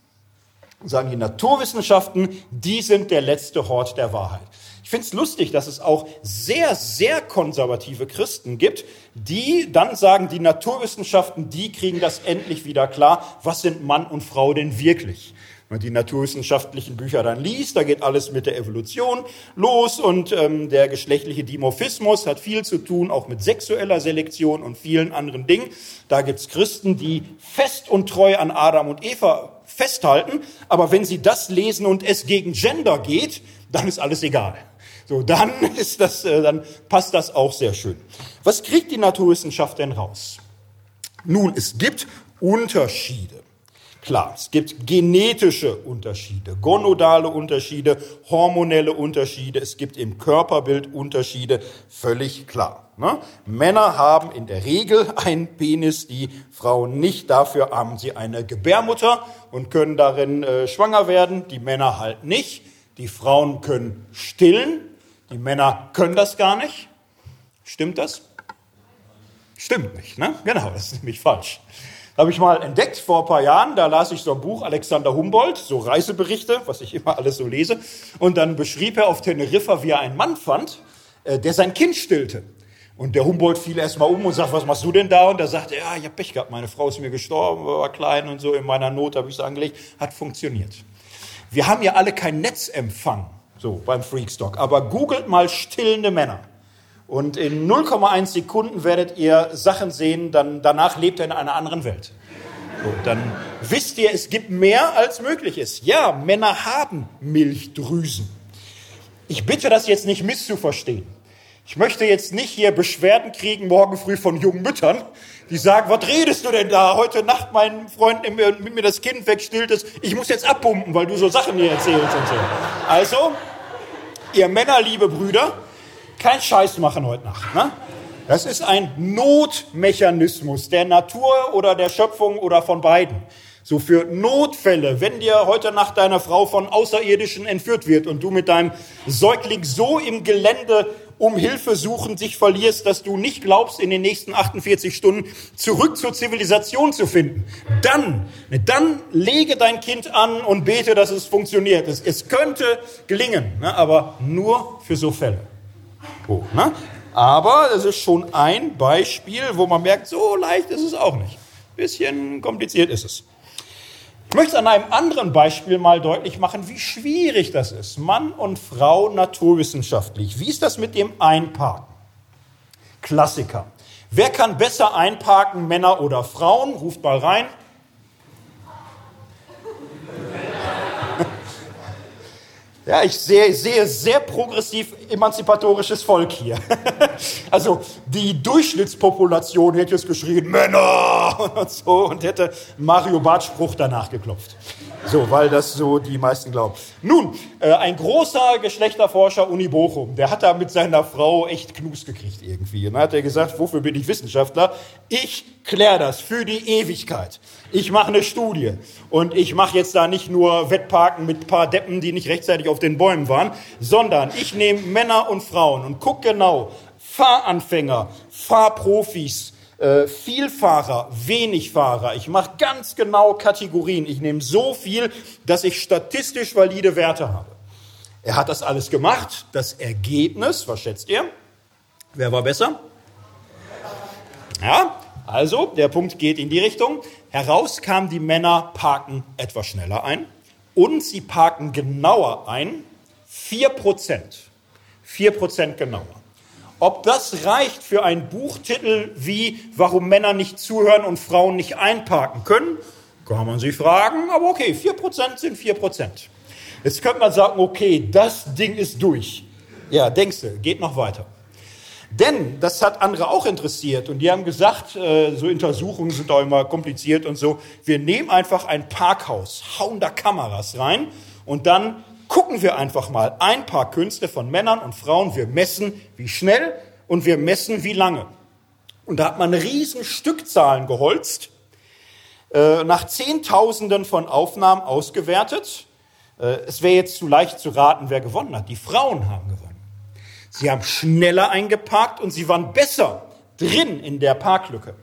sagen, die Naturwissenschaften, die sind der letzte Hort der Wahrheit. Ich finde es lustig, dass es auch sehr, sehr konservative Christen gibt, die dann sagen, die Naturwissenschaften, die kriegen das endlich wieder klar. Was sind Mann und Frau denn wirklich? Wenn man die naturwissenschaftlichen Bücher dann liest, da geht alles mit der Evolution los und ähm, der geschlechtliche Dimorphismus hat viel zu tun, auch mit sexueller Selektion und vielen anderen Dingen. Da gibt's Christen, die fest und treu an Adam und Eva festhalten, aber wenn Sie das lesen und es gegen Gender geht, dann ist alles egal. So, dann ist das, äh, dann passt das auch sehr schön. Was kriegt die Naturwissenschaft denn raus? Nun, es gibt Unterschiede. Klar, es gibt genetische Unterschiede, gonodale Unterschiede, hormonelle Unterschiede, es gibt im Körperbild Unterschiede, völlig klar. Ne? Männer haben in der Regel einen Penis, die Frauen nicht. Dafür haben sie eine Gebärmutter und können darin äh, schwanger werden. Die Männer halt nicht. Die Frauen können stillen. Die Männer können das gar nicht. Stimmt das? Stimmt nicht, ne? Genau, das ist nämlich falsch. Habe ich mal entdeckt vor ein paar Jahren, da las ich so ein Buch Alexander Humboldt, so Reiseberichte, was ich immer alles so lese. Und dann beschrieb er auf Teneriffa, wie er einen Mann fand, äh, der sein Kind stillte. Und der Humboldt fiel erstmal um und sagt, was machst du denn da? Und da sagte er, ja, ich habe Pech gehabt, meine Frau ist mir gestorben, war klein und so, in meiner Not habe ich es angelegt. Hat funktioniert. Wir haben ja alle kein Netzempfang, so beim Freakstock, aber googelt mal stillende Männer. Und in 0,1 Sekunden werdet ihr Sachen sehen, dann danach lebt er in einer anderen Welt. So, dann wisst ihr, es gibt mehr als möglich ist. Ja, Männer haben Milchdrüsen. Ich bitte das jetzt nicht misszuverstehen. Ich möchte jetzt nicht hier Beschwerden kriegen morgen früh von jungen Müttern, die sagen, was redest du denn da? Heute Nacht mein Freund mit mir das Kind wegstillt ist. Ich muss jetzt abpumpen, weil du so Sachen hier erzählst und so. Also, ihr Männer, liebe Brüder, kein Scheiß machen heute Nacht. Ne? Das ist ein Notmechanismus der Natur oder der Schöpfung oder von beiden. So für Notfälle, wenn dir heute Nacht deine Frau von Außerirdischen entführt wird und du mit deinem Säugling so im Gelände um Hilfe suchen sich verlierst, dass du nicht glaubst, in den nächsten 48 Stunden zurück zur Zivilisation zu finden. Dann, dann lege dein Kind an und bete, dass es funktioniert. Es, es könnte gelingen, ne, aber nur für so Fälle. Oh, ne? Aber es ist schon ein Beispiel, wo man merkt, so leicht ist es auch nicht. Bisschen kompliziert ist es. Ich möchte an einem anderen Beispiel mal deutlich machen, wie schwierig das ist. Mann und Frau naturwissenschaftlich. Wie ist das mit dem Einparken? Klassiker. Wer kann besser einparken, Männer oder Frauen? Ruft mal rein. Ja, ich sehe, sehe sehr progressiv emanzipatorisches Volk hier. also die Durchschnittspopulation hätte es geschrien, Männer und so und hätte Mario Barth Spruch danach geklopft. So, weil das so die meisten glauben. Nun, äh, ein großer Geschlechterforscher Uni Bochum, der hat da mit seiner Frau echt Knus gekriegt irgendwie. Und dann hat er gesagt, wofür bin ich Wissenschaftler? Ich kläre das für die Ewigkeit. Ich mache eine Studie und ich mache jetzt da nicht nur Wettparken mit paar Deppen, die nicht rechtzeitig auf den Bäumen waren, sondern ich nehme Männer und Frauen und gucke genau, Fahranfänger, Fahrprofis, äh, Vielfahrer, wenig Fahrer. Ich mache ganz genau Kategorien. Ich nehme so viel, dass ich statistisch valide Werte habe. Er hat das alles gemacht. Das Ergebnis, was schätzt ihr? Wer war besser? Ja, also der Punkt geht in die Richtung. Heraus kam, die Männer parken etwas schneller ein und sie parken genauer ein. Vier Prozent. Vier Prozent genauer. Ob das reicht für einen Buchtitel wie Warum Männer nicht zuhören und Frauen nicht einparken können, kann man sich fragen, aber okay, 4% sind 4%. Jetzt könnte man sagen, okay, das Ding ist durch. Ja, denkst du, geht noch weiter. Denn das hat andere auch interessiert und die haben gesagt, äh, so Untersuchungen sind auch immer kompliziert und so, wir nehmen einfach ein Parkhaus, hauen da Kameras rein und dann gucken wir einfach mal ein paar Künste von Männern und Frauen. Wir messen, wie schnell und wir messen, wie lange. Und da hat man riesen Stückzahlen geholzt, äh, nach Zehntausenden von Aufnahmen ausgewertet. Äh, es wäre jetzt zu leicht zu raten, wer gewonnen hat. Die Frauen haben gewonnen. Sie haben schneller eingeparkt und sie waren besser drin in der Parklücke.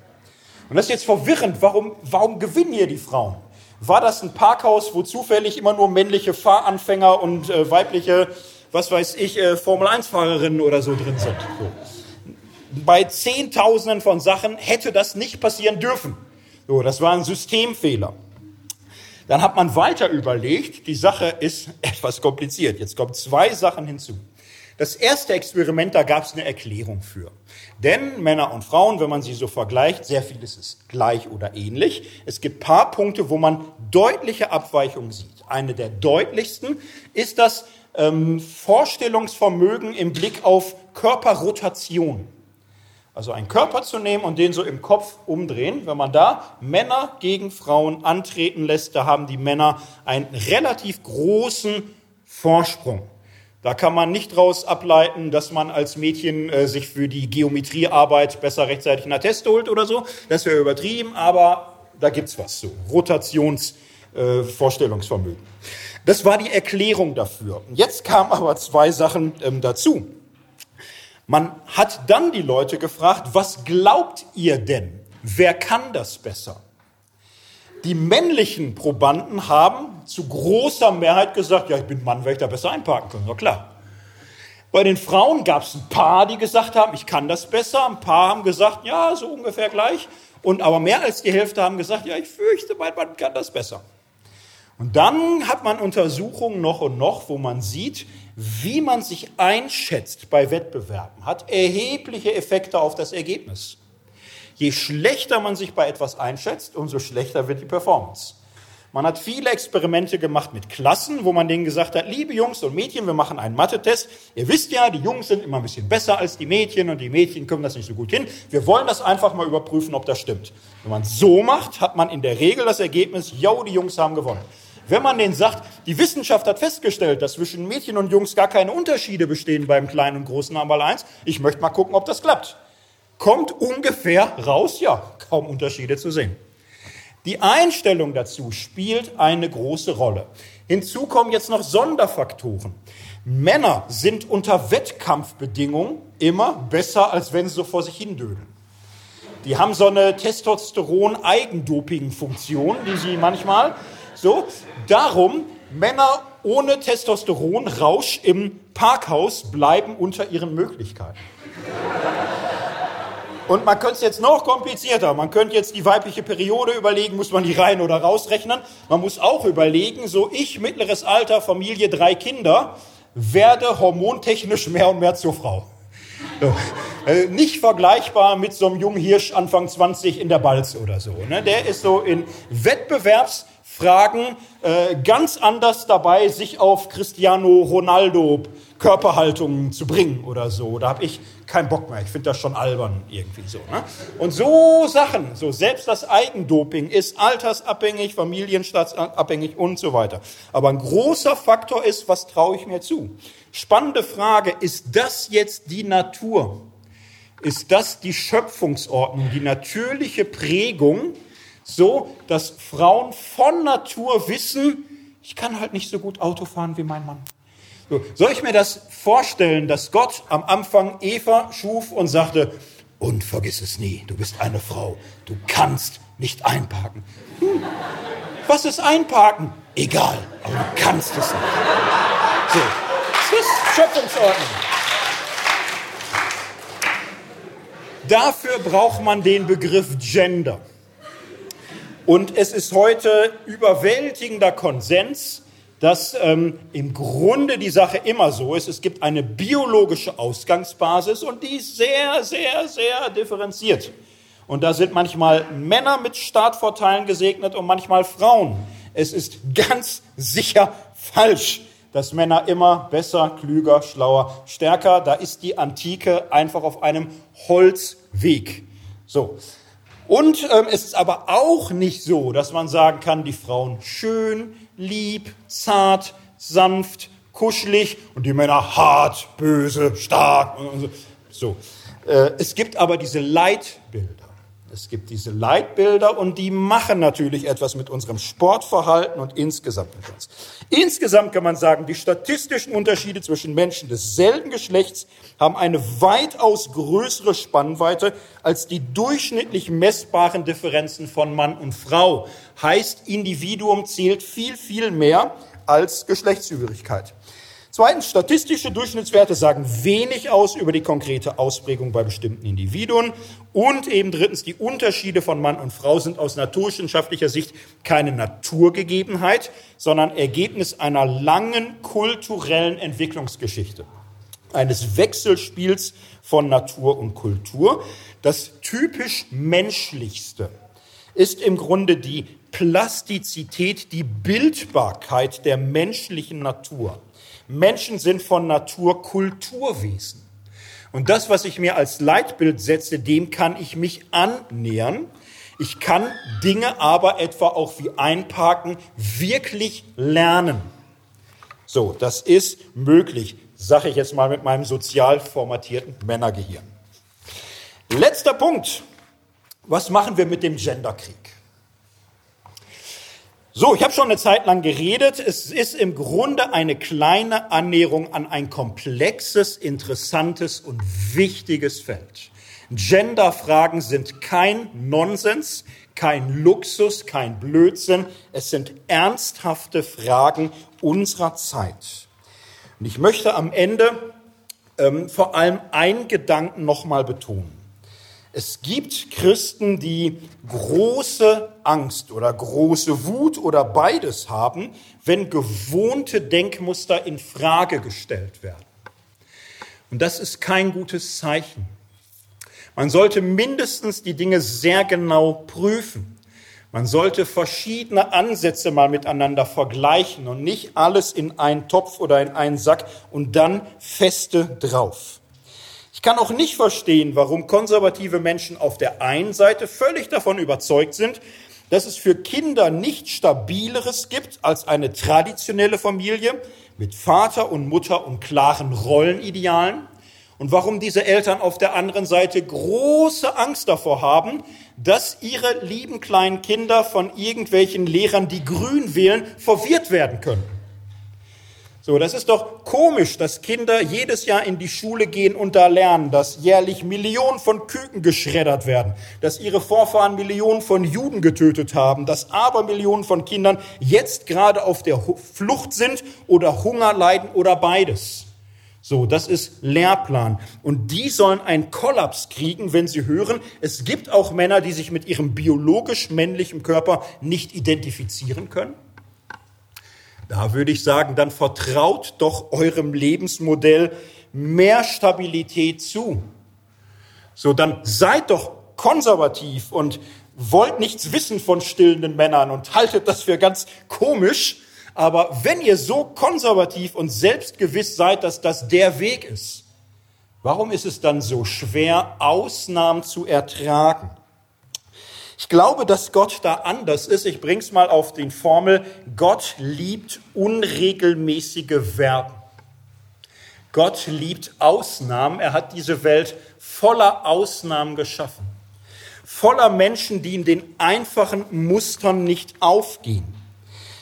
Und das ist jetzt verwirrend. Warum, warum gewinnen hier die Frauen? War das ein Parkhaus, wo zufällig immer nur männliche Fahranfänger und äh, weibliche, was weiß ich, äh, Formel-1-Fahrerinnen oder so drin sind? So. Bei Zehntausenden von Sachen hätte das nicht passieren dürfen. So, das war ein Systemfehler. Dann hat man weiter überlegt, die Sache ist etwas kompliziert. Jetzt kommen zwei Sachen hinzu. Das erste Experiment, da gab es eine Erklärung für. Denn Männer und Frauen, wenn man sie so vergleicht, sehr vieles ist gleich oder ähnlich. Es gibt paar Punkte, wo man deutliche Abweichungen sieht. Eine der deutlichsten ist das ähm, Vorstellungsvermögen im Blick auf Körperrotation. Also einen Körper zu nehmen und den so im Kopf umdrehen. Wenn man da Männer gegen Frauen antreten lässt, da haben die Männer einen relativ großen Vorsprung. Da kann man nicht daraus ableiten, dass man als Mädchen äh, sich für die Geometriearbeit besser rechtzeitig einen Attest holt oder so. Das wäre übertrieben, aber da gibt's was so. Rotationsvorstellungsvermögen. Äh, das war die Erklärung dafür. Jetzt kamen aber zwei Sachen ähm, dazu. Man hat dann die Leute gefragt, was glaubt ihr denn? Wer kann das besser? Die männlichen Probanden haben zu großer Mehrheit gesagt, ja, ich bin Mann, werde ich da besser einparken können. Ja, klar. Bei den Frauen gab es ein paar, die gesagt haben, ich kann das besser. Ein paar haben gesagt, ja, so ungefähr gleich. Und aber mehr als die Hälfte haben gesagt, ja, ich fürchte, mein Mann kann das besser. Und dann hat man Untersuchungen noch und noch, wo man sieht, wie man sich einschätzt bei Wettbewerben, hat erhebliche Effekte auf das Ergebnis. Je schlechter man sich bei etwas einschätzt, umso schlechter wird die Performance. Man hat viele Experimente gemacht mit Klassen, wo man denen gesagt hat, liebe Jungs und Mädchen, wir machen einen Mathe-Test. Ihr wisst ja, die Jungs sind immer ein bisschen besser als die Mädchen und die Mädchen kommen das nicht so gut hin. Wir wollen das einfach mal überprüfen, ob das stimmt. Wenn man so macht, hat man in der Regel das Ergebnis, yo, die Jungs haben gewonnen. Wenn man denen sagt, die Wissenschaft hat festgestellt, dass zwischen Mädchen und Jungs gar keine Unterschiede bestehen beim kleinen und großen einmal eins, ich möchte mal gucken, ob das klappt kommt ungefähr raus, ja, kaum Unterschiede zu sehen. Die Einstellung dazu spielt eine große Rolle. Hinzu kommen jetzt noch Sonderfaktoren. Männer sind unter Wettkampfbedingungen immer besser, als wenn sie so vor sich hindödeln. Die haben so eine Testosteron-Eigendoping-Funktion, die sie manchmal so. Darum, Männer ohne Testosteron-Rausch im Parkhaus bleiben unter ihren Möglichkeiten. Und man könnte es jetzt noch komplizierter. Man könnte jetzt die weibliche Periode überlegen, muss man die rein oder rausrechnen. Man muss auch überlegen, so ich, mittleres Alter, Familie, drei Kinder, werde hormontechnisch mehr und mehr zur Frau. Äh, nicht vergleichbar mit so einem jungen Hirsch Anfang 20 in der Balz oder so. Ne? Der ist so in Wettbewerbsfragen äh, ganz anders dabei, sich auf Cristiano Ronaldo Körperhaltung zu bringen oder so. Da habe ich keinen Bock mehr. Ich finde das schon albern irgendwie so. Ne? Und so Sachen, so selbst das Eigendoping ist altersabhängig, familienstaatsabhängig und so weiter. Aber ein großer Faktor ist, was traue ich mir zu? Spannende Frage, ist das jetzt die Natur? Ist das die Schöpfungsordnung, die natürliche Prägung, so dass Frauen von Natur wissen, ich kann halt nicht so gut Auto fahren wie mein Mann. So, soll ich mir das vorstellen, dass Gott am Anfang Eva schuf und sagte, und vergiss es nie, du bist eine Frau, du kannst nicht einparken. Hm. Was ist einparken? Egal, aber du kannst es nicht. So, das ist Schöpfungsordnung. Dafür braucht man den Begriff Gender. Und es ist heute überwältigender Konsens, dass ähm, im Grunde die Sache immer so ist. Es gibt eine biologische Ausgangsbasis und die ist sehr, sehr, sehr differenziert. Und da sind manchmal Männer mit Startvorteilen gesegnet und manchmal Frauen. Es ist ganz sicher falsch, dass Männer immer besser, klüger, schlauer, stärker. Da ist die Antike einfach auf einem Holzweg. So. Und ähm, es ist aber auch nicht so, dass man sagen kann, die Frauen schön, lieb, zart, sanft, kuschelig und die Männer hart, böse, stark. Und so. Äh, es gibt aber diese Leitbilder. Es gibt diese Leitbilder und die machen natürlich etwas mit unserem Sportverhalten und insgesamt mit uns. Insgesamt kann man sagen, die statistischen Unterschiede zwischen Menschen desselben Geschlechts haben eine weitaus größere Spannweite als die durchschnittlich messbaren Differenzen von Mann und Frau. Heißt, Individuum zählt viel, viel mehr als Geschlechtsübrigkeit. Zweitens, statistische Durchschnittswerte sagen wenig aus über die konkrete Ausprägung bei bestimmten Individuen. Und eben drittens, die Unterschiede von Mann und Frau sind aus naturwissenschaftlicher Sicht keine Naturgegebenheit, sondern Ergebnis einer langen kulturellen Entwicklungsgeschichte, eines Wechselspiels von Natur und Kultur. Das typisch menschlichste ist im Grunde die Plastizität, die Bildbarkeit der menschlichen Natur. Menschen sind von Natur Kulturwesen. Und das, was ich mir als Leitbild setze, dem kann ich mich annähern. Ich kann Dinge aber etwa auch wie Einparken wirklich lernen. So, das ist möglich, sage ich jetzt mal mit meinem sozial formatierten Männergehirn. Letzter Punkt. Was machen wir mit dem Genderkrieg? So, ich habe schon eine Zeit lang geredet. Es ist im Grunde eine kleine Annäherung an ein komplexes, interessantes und wichtiges Feld. Genderfragen sind kein Nonsens, kein Luxus, kein Blödsinn. Es sind ernsthafte Fragen unserer Zeit. Und ich möchte am Ende ähm, vor allem einen Gedanken nochmal betonen. Es gibt Christen, die große Angst oder große Wut oder beides haben, wenn gewohnte Denkmuster in Frage gestellt werden. Und das ist kein gutes Zeichen. Man sollte mindestens die Dinge sehr genau prüfen. Man sollte verschiedene Ansätze mal miteinander vergleichen und nicht alles in einen Topf oder in einen Sack und dann feste drauf. Ich kann auch nicht verstehen, warum konservative Menschen auf der einen Seite völlig davon überzeugt sind, dass es für Kinder nichts Stabileres gibt als eine traditionelle Familie mit Vater und Mutter und klaren Rollenidealen und warum diese Eltern auf der anderen Seite große Angst davor haben, dass ihre lieben kleinen Kinder von irgendwelchen Lehrern, die grün wählen, verwirrt werden können. So, das ist doch komisch, dass Kinder jedes Jahr in die Schule gehen und da lernen, dass jährlich Millionen von Küken geschreddert werden, dass ihre Vorfahren Millionen von Juden getötet haben, dass Abermillionen von Kindern jetzt gerade auf der Flucht sind oder Hunger leiden oder beides. So, das ist Lehrplan. Und die sollen einen Kollaps kriegen, wenn sie hören, es gibt auch Männer, die sich mit ihrem biologisch männlichen Körper nicht identifizieren können. Da würde ich sagen, dann vertraut doch eurem Lebensmodell mehr Stabilität zu. So, dann seid doch konservativ und wollt nichts wissen von stillenden Männern und haltet das für ganz komisch. Aber wenn ihr so konservativ und selbstgewiss seid, dass das der Weg ist, warum ist es dann so schwer, Ausnahmen zu ertragen? Ich glaube, dass Gott da anders ist. Ich bring's mal auf den Formel. Gott liebt unregelmäßige Verben. Gott liebt Ausnahmen. Er hat diese Welt voller Ausnahmen geschaffen. Voller Menschen, die in den einfachen Mustern nicht aufgehen.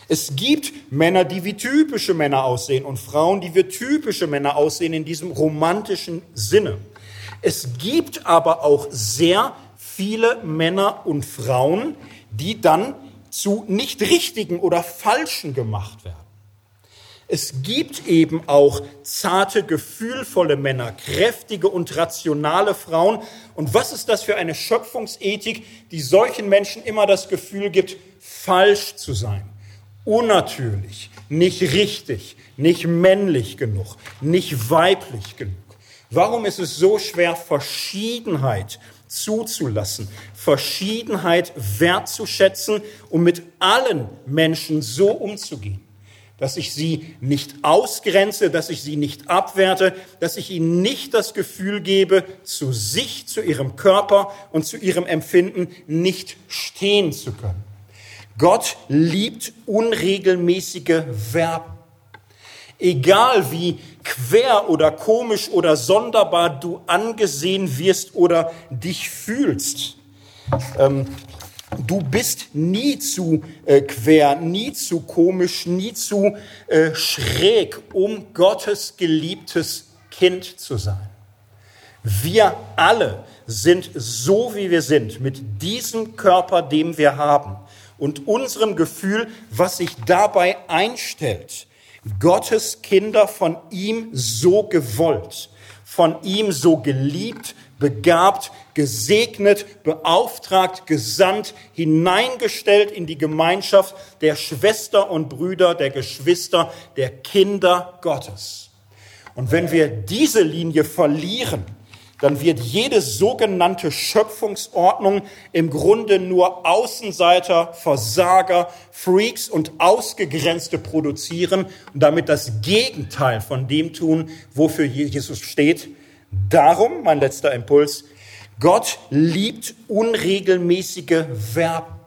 Es gibt Männer, die wie typische Männer aussehen und Frauen, die wie typische Männer aussehen in diesem romantischen Sinne. Es gibt aber auch sehr viele Männer und Frauen, die dann zu nicht richtigen oder falschen gemacht werden. Es gibt eben auch zarte, gefühlvolle Männer, kräftige und rationale Frauen. Und was ist das für eine Schöpfungsethik, die solchen Menschen immer das Gefühl gibt, falsch zu sein, unnatürlich, nicht richtig, nicht männlich genug, nicht weiblich genug? Warum ist es so schwer, Verschiedenheit zuzulassen, Verschiedenheit wertzuschätzen und mit allen Menschen so umzugehen, dass ich sie nicht ausgrenze, dass ich sie nicht abwerte, dass ich ihnen nicht das Gefühl gebe, zu sich, zu ihrem Körper und zu ihrem Empfinden nicht stehen zu können. Gott liebt unregelmäßige Verben. Egal wie quer oder komisch oder sonderbar du angesehen wirst oder dich fühlst, ähm, du bist nie zu äh, quer, nie zu komisch, nie zu äh, schräg, um Gottes geliebtes Kind zu sein. Wir alle sind so, wie wir sind, mit diesem Körper, den wir haben und unserem Gefühl, was sich dabei einstellt Gottes Kinder von ihm so gewollt, von ihm so geliebt, begabt, gesegnet, beauftragt, gesandt, hineingestellt in die Gemeinschaft der Schwester und Brüder, der Geschwister, der Kinder Gottes. Und wenn wir diese Linie verlieren, dann wird jede sogenannte Schöpfungsordnung im Grunde nur Außenseiter, Versager, Freaks und Ausgegrenzte produzieren und damit das Gegenteil von dem tun, wofür Jesus steht. Darum, mein letzter Impuls, Gott liebt unregelmäßige Verben.